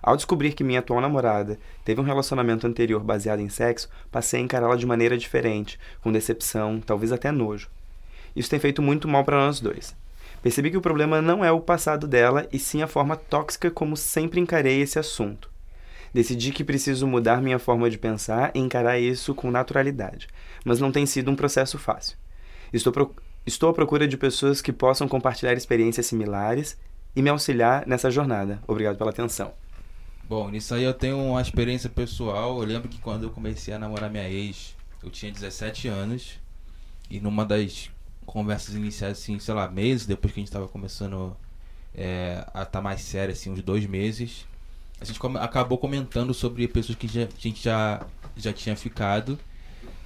Ao descobrir que minha atual namorada teve um relacionamento anterior baseado em sexo, passei a encará-la de maneira diferente, com decepção, talvez até nojo. Isso tem feito muito mal para nós dois. Percebi que o problema não é o passado dela, e sim a forma tóxica como sempre encarei esse assunto. Decidi que preciso mudar minha forma de pensar e encarar isso com naturalidade, mas não tem sido um processo fácil. Estou, pro... Estou à procura de pessoas que possam compartilhar experiências similares e me auxiliar nessa jornada. Obrigado pela atenção. Bom, nisso aí eu tenho uma experiência pessoal. Eu lembro que quando eu comecei a namorar minha ex, eu tinha 17 anos. E numa das conversas iniciais, assim, sei lá, meses depois que a gente estava começando é, a estar tá mais sério, assim, uns dois meses, a gente acabou comentando sobre pessoas que já, a gente já, já tinha ficado.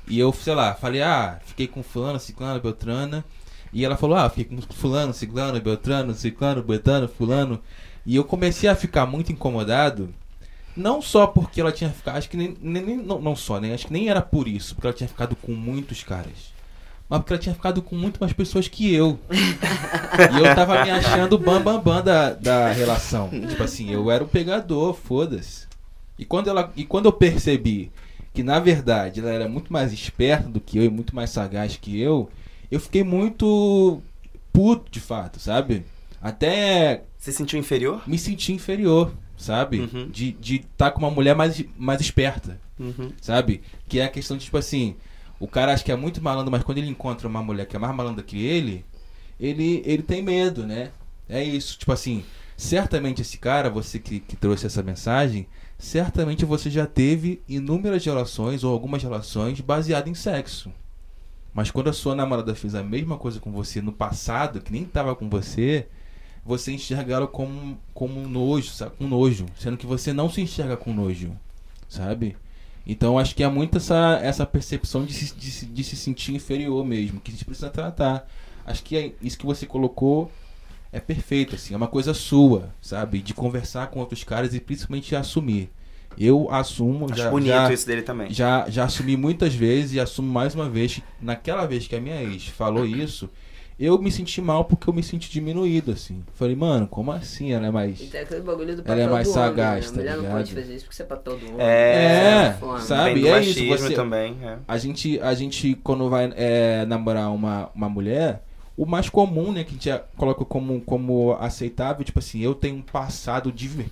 E eu, sei lá, falei, ah, fiquei com fulano, ciclano, beltrana. E ela falou, ah, fiquei com fulano, ciclano, beltrano, ciclano, beltrano, fulano. E eu comecei a ficar muito incomodado. Não só porque ela tinha ficado, acho que nem, nem não, não só, né? Acho que nem era por isso, porque ela tinha ficado com muitos caras mas porque ela tinha ficado com muito mais pessoas que eu. e eu tava me achando o bam, bam, bam da, da relação. Tipo assim, eu era o pegador, foda-se. E quando, ela, e quando eu percebi que, na verdade, ela era muito mais esperta do que eu e muito mais sagaz que eu, eu fiquei muito puto, de fato, sabe? Até Você se sentiu inferior? me senti inferior, sabe? Uhum. De estar de tá com uma mulher mais, mais esperta, Uhum. sabe? Que é a questão de, tipo assim, o cara acha que é muito malandro, mas quando ele encontra uma mulher que é mais malandra que ele, ele, ele tem medo, né? É isso, tipo assim, certamente esse cara, você que, que trouxe essa mensagem, certamente você já teve inúmeras relações ou algumas relações baseadas em sexo. Mas quando a sua namorada fez a mesma coisa com você no passado, que nem tava com você, você enxerga ela como, como um nojo, sabe? Com nojo. Sendo que você não se enxerga com nojo, sabe? Então acho que é muito essa, essa percepção de se, de, de se sentir inferior mesmo, que a gente precisa tratar. Acho que é isso que você colocou é perfeito, assim, é uma coisa sua, sabe? De conversar com outros caras e principalmente assumir. Eu assumo, Acho já, bonito já, isso dele também. já, já assumi muitas vezes e assumo mais uma vez. Naquela vez que a minha ex falou isso, eu me senti mal porque eu me senti diminuído, assim. Falei, mano, como assim? Ela é mais. Então é aquele bagulho do Ela é mais homem, sagaz, né? A tá mulher não ligado? pode fazer isso porque você é papel do homem. É, Forma. sabe? É isso, você- também. é. A gente, a gente quando vai é, namorar uma, uma mulher, o mais comum, né, que a gente coloca como, como aceitável, tipo assim, eu tenho um passado diver-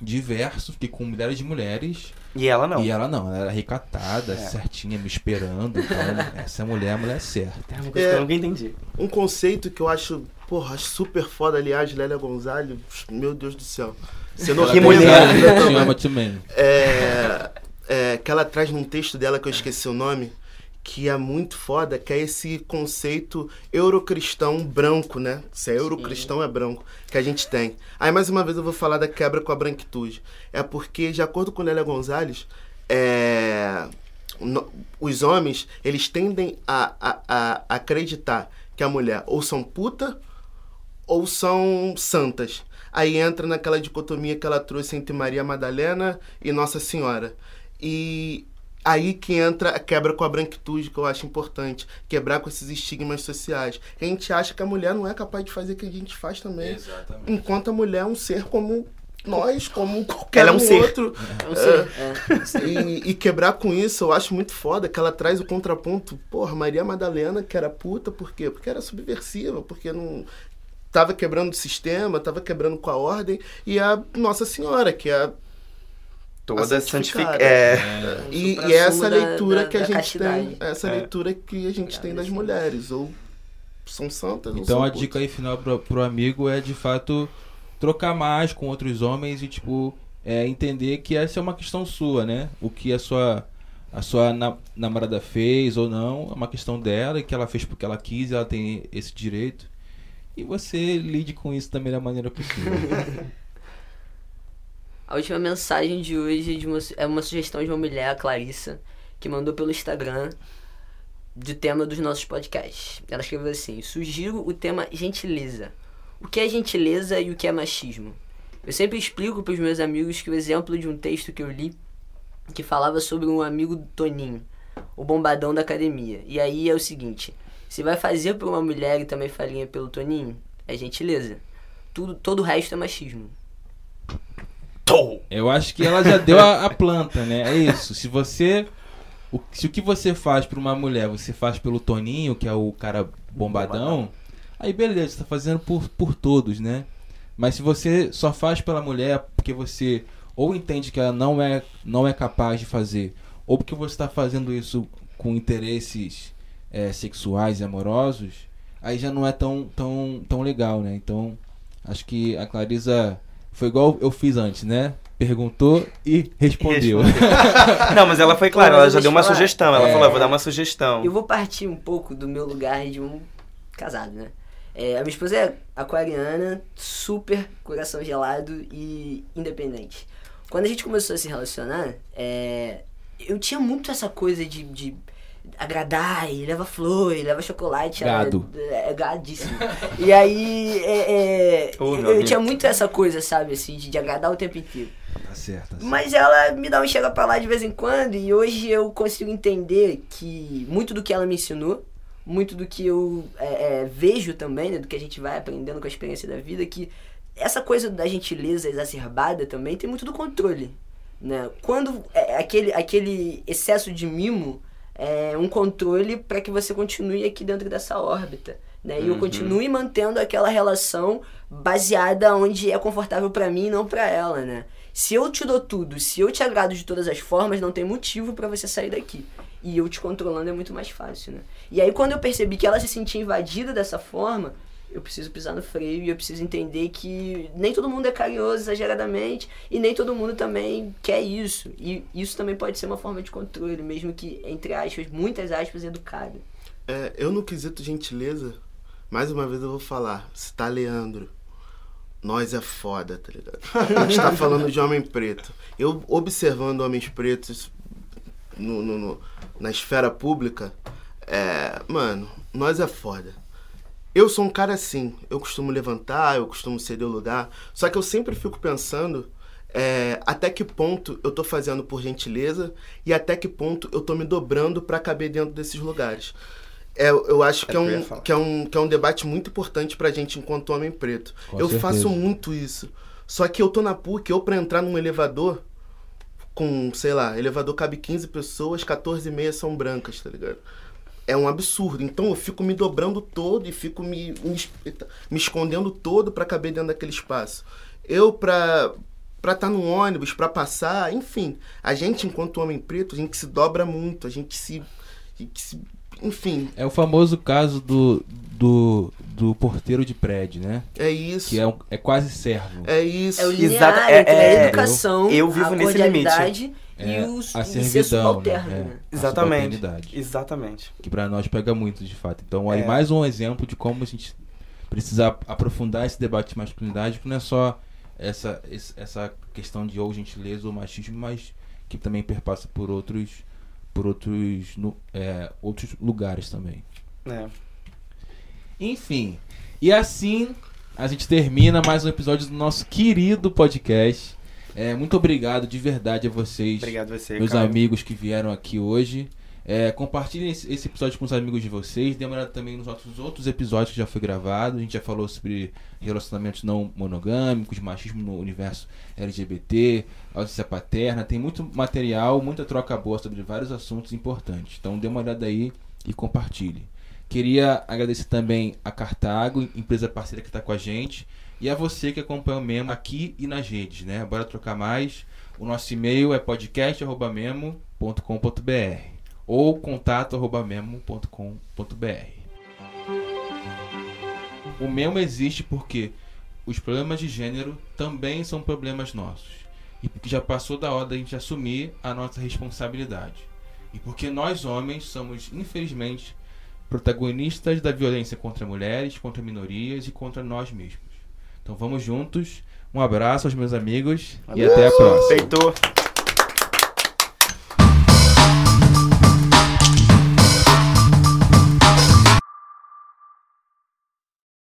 diverso, fiquei com milhares de mulheres, E ela não. e ela não, ela era recatada, É. certinha, me esperando, então, (laughs) essa mulher é a mulher certa. É uma coisa que eu nunca entendi. Um conceito que eu acho, porra, acho super foda, aliás, Lélia Gonzalez, meu Deus do céu. Sendo Ela Que mulher. essa- organizada Te ama também. é, é, que ela traz num texto dela que eu esqueci o nome, que é muito foda, que é esse conceito eurocristão branco, né? Se é eurocristão, é branco, que a gente tem. Aí, mais uma vez, eu vou falar da quebra com a branquitude. É porque, de acordo com Lélia Gonzalez, é, no- os homens, eles tendem a, a, a acreditar que a mulher ou são puta ou são santas. Aí entra naquela dicotomia que ela trouxe entre Maria Madalena e Nossa Senhora. E aí que entra a quebra com a branquitude, que eu acho importante. Quebrar com esses estigmas sociais. A gente acha que a mulher não é capaz de fazer o que a gente faz também. Exatamente. Enquanto a mulher é um ser como nós, como qualquer Ela é um um ser. outro. É um ser, é. E, e quebrar com isso eu acho muito foda, que ela traz o contraponto. Porra, Maria Madalena, que era puta, por quê? Porque era subversiva, porque não. Tava quebrando o sistema, tava quebrando com a ordem. E a Nossa Senhora, que é. Toda santificada. É. É. E, e essa da- leitura da- que a da gente castidade. tem. Essa É. leitura que a gente tem das mulheres. Ou são santas ou Então são a putas. dica aí final pro, pro amigo é de fato trocar mais com outros homens e tipo é, entender que essa é uma questão sua, né? O que a sua a sua na- namorada fez ou não é uma questão dela e que ela fez porque ela quis, ela tem esse direito. E você lide com isso da melhor maneira possível. (laughs) A última mensagem de hoje é, de uma, é uma sugestão de uma mulher, a Clarissa, que mandou pelo Instagram do tema dos nossos podcasts. Ela escreveu assim: Sugiro o tema gentileza. O que é gentileza e o que é machismo? Eu sempre explico para os meus amigos que o exemplo de um texto que eu li que falava sobre um amigo do Toninho, o bombadão da academia. E aí é o seguinte: se vai fazer por uma mulher e também farinha pelo Toninho, é gentileza. Tudo, todo o resto é machismo. Eu acho que ela já deu a, a planta, né? É isso. Se você. O, se o que você faz pra uma mulher, você faz pelo Toninho, que é o cara bombadão, aí beleza, você tá fazendo por, por todos, né? Mas se você só faz pela mulher porque você ou entende que ela não é, não é capaz de fazer, ou porque você tá fazendo isso com interesses é, sexuais e amorosos, aí já não é tão, tão, tão legal, né? Então, acho que a Clarisa foi igual eu fiz antes, né? Perguntou e respondeu. (laughs) Não, mas ela foi clara, ela já deu uma falar. sugestão. Ela É. falou, "Eu vou dar uma sugestão. Eu vou partir um pouco do meu lugar de um casado, né? É, a minha esposa é aquariana, super coração gelado e independente. Quando a gente começou a se relacionar, é, eu tinha muito essa coisa de, de agradar e leva flor, e leva chocolate. Gado. É, é gadíssimo. e aí, é, é, Ô, eu, eu tinha muito essa coisa, sabe, assim, de, de agradar o tempo inteiro. Tá certo. tá certo. Mas ela me dá um chega pra lá de vez em quando e hoje eu consigo entender que muito do que ela me ensinou, muito do que eu é, é, vejo também, né, do que a gente vai aprendendo com a experiência da vida, que essa coisa da gentileza exacerbada também tem muito do controle. Né? Quando é, aquele, aquele excesso de mimo é um controle para que você continue aqui dentro dessa órbita. né? E eu continue mantendo aquela relação baseada onde é confortável pra mim e não pra ela, né? Se eu te dou tudo, se eu te agrado de todas as formas, não tem motivo pra você sair daqui. E eu te controlando é muito mais fácil, né? E aí quando eu percebi que ela se sentia invadida dessa forma, eu preciso pisar no freio e eu preciso entender que nem todo mundo é carinhoso exageradamente e nem todo mundo também quer isso. E isso também pode ser uma forma de controle, mesmo que, entre aspas, muitas aspas, educada. É, eu no quesito gentileza, mais uma vez eu vou falar, se tá Leandro, nós é foda, tá ligado? (laughs) A gente tá falando de homem preto. Eu observando homens pretos no, no- no- na esfera pública, é, mano, nós é foda. Eu sou um cara assim, eu costumo levantar, eu costumo ceder o lugar, só que eu sempre fico pensando é, até que ponto eu tô fazendo por gentileza e até que ponto eu tô me dobrando pra caber dentro desses lugares. É, eu acho que é, É que ia um, que, é um, que é um debate muito importante pra gente enquanto homem preto. Com eu certeza. faço muito isso. Só que eu tô na PUC, eu pra entrar num elevador com, sei lá, elevador cabe 15 pessoas, 14 e meia são brancas, tá ligado? É um absurdo. Então eu fico me dobrando todo e fico me, me, me escondendo todo pra caber dentro daquele espaço. Eu, pra pra estar no ônibus, pra passar, enfim. A gente, enquanto homem preto, a gente se dobra muito, a gente se. a gente se- enfim, É o famoso caso do, do, do porteiro de prédio, né? é isso. Que é, um- é quase servo. É isso. É o Exato, linear é- entre é- a educação, eu vivo a nesse limite. É, e, os, a ser servidão, subalterno, né? né? É, a Exatamente. Exatamente. Que pra nós pega muito, de fato. Então, aí É. mais um exemplo de como a gente precisa aprofundar esse debate de masculinidade, que não é só essa, essa questão de ou gentileza ou machismo, mas que também perpassa por outros por outros, é, outros lugares também. É. Enfim, e assim a gente termina mais um episódio do nosso querido podcast. É, muito obrigado de verdade a vocês, Obrigado a você, meus Caio. amigos que vieram aqui hoje. É, compartilhem esse, episódio com os amigos de vocês. Dê uma olhada também nos nossos outros episódios que já foi gravado. A gente já falou sobre relacionamentos não monogâmicos, machismo no universo LGBT, ausência paterna. Tem muito material, muita troca boa sobre vários assuntos importantes. Então dê uma olhada aí e compartilhe. Queria agradecer também a Cartago, empresa parceira que está com a gente, e a você que acompanha o Memo aqui e nas redes, né? Bora trocar mais. O nosso e-mail é podcast@memo.com.br ou contato@memo.com.br. O Memo existe porque os problemas de gênero também são problemas nossos. E porque já passou da hora da gente assumir a nossa responsabilidade. E porque nós homens somos, infelizmente, protagonistas da violência contra mulheres, contra minorias e contra nós mesmos. Então vamos juntos. Um abraço aos meus amigos e até a próxima. Feitou.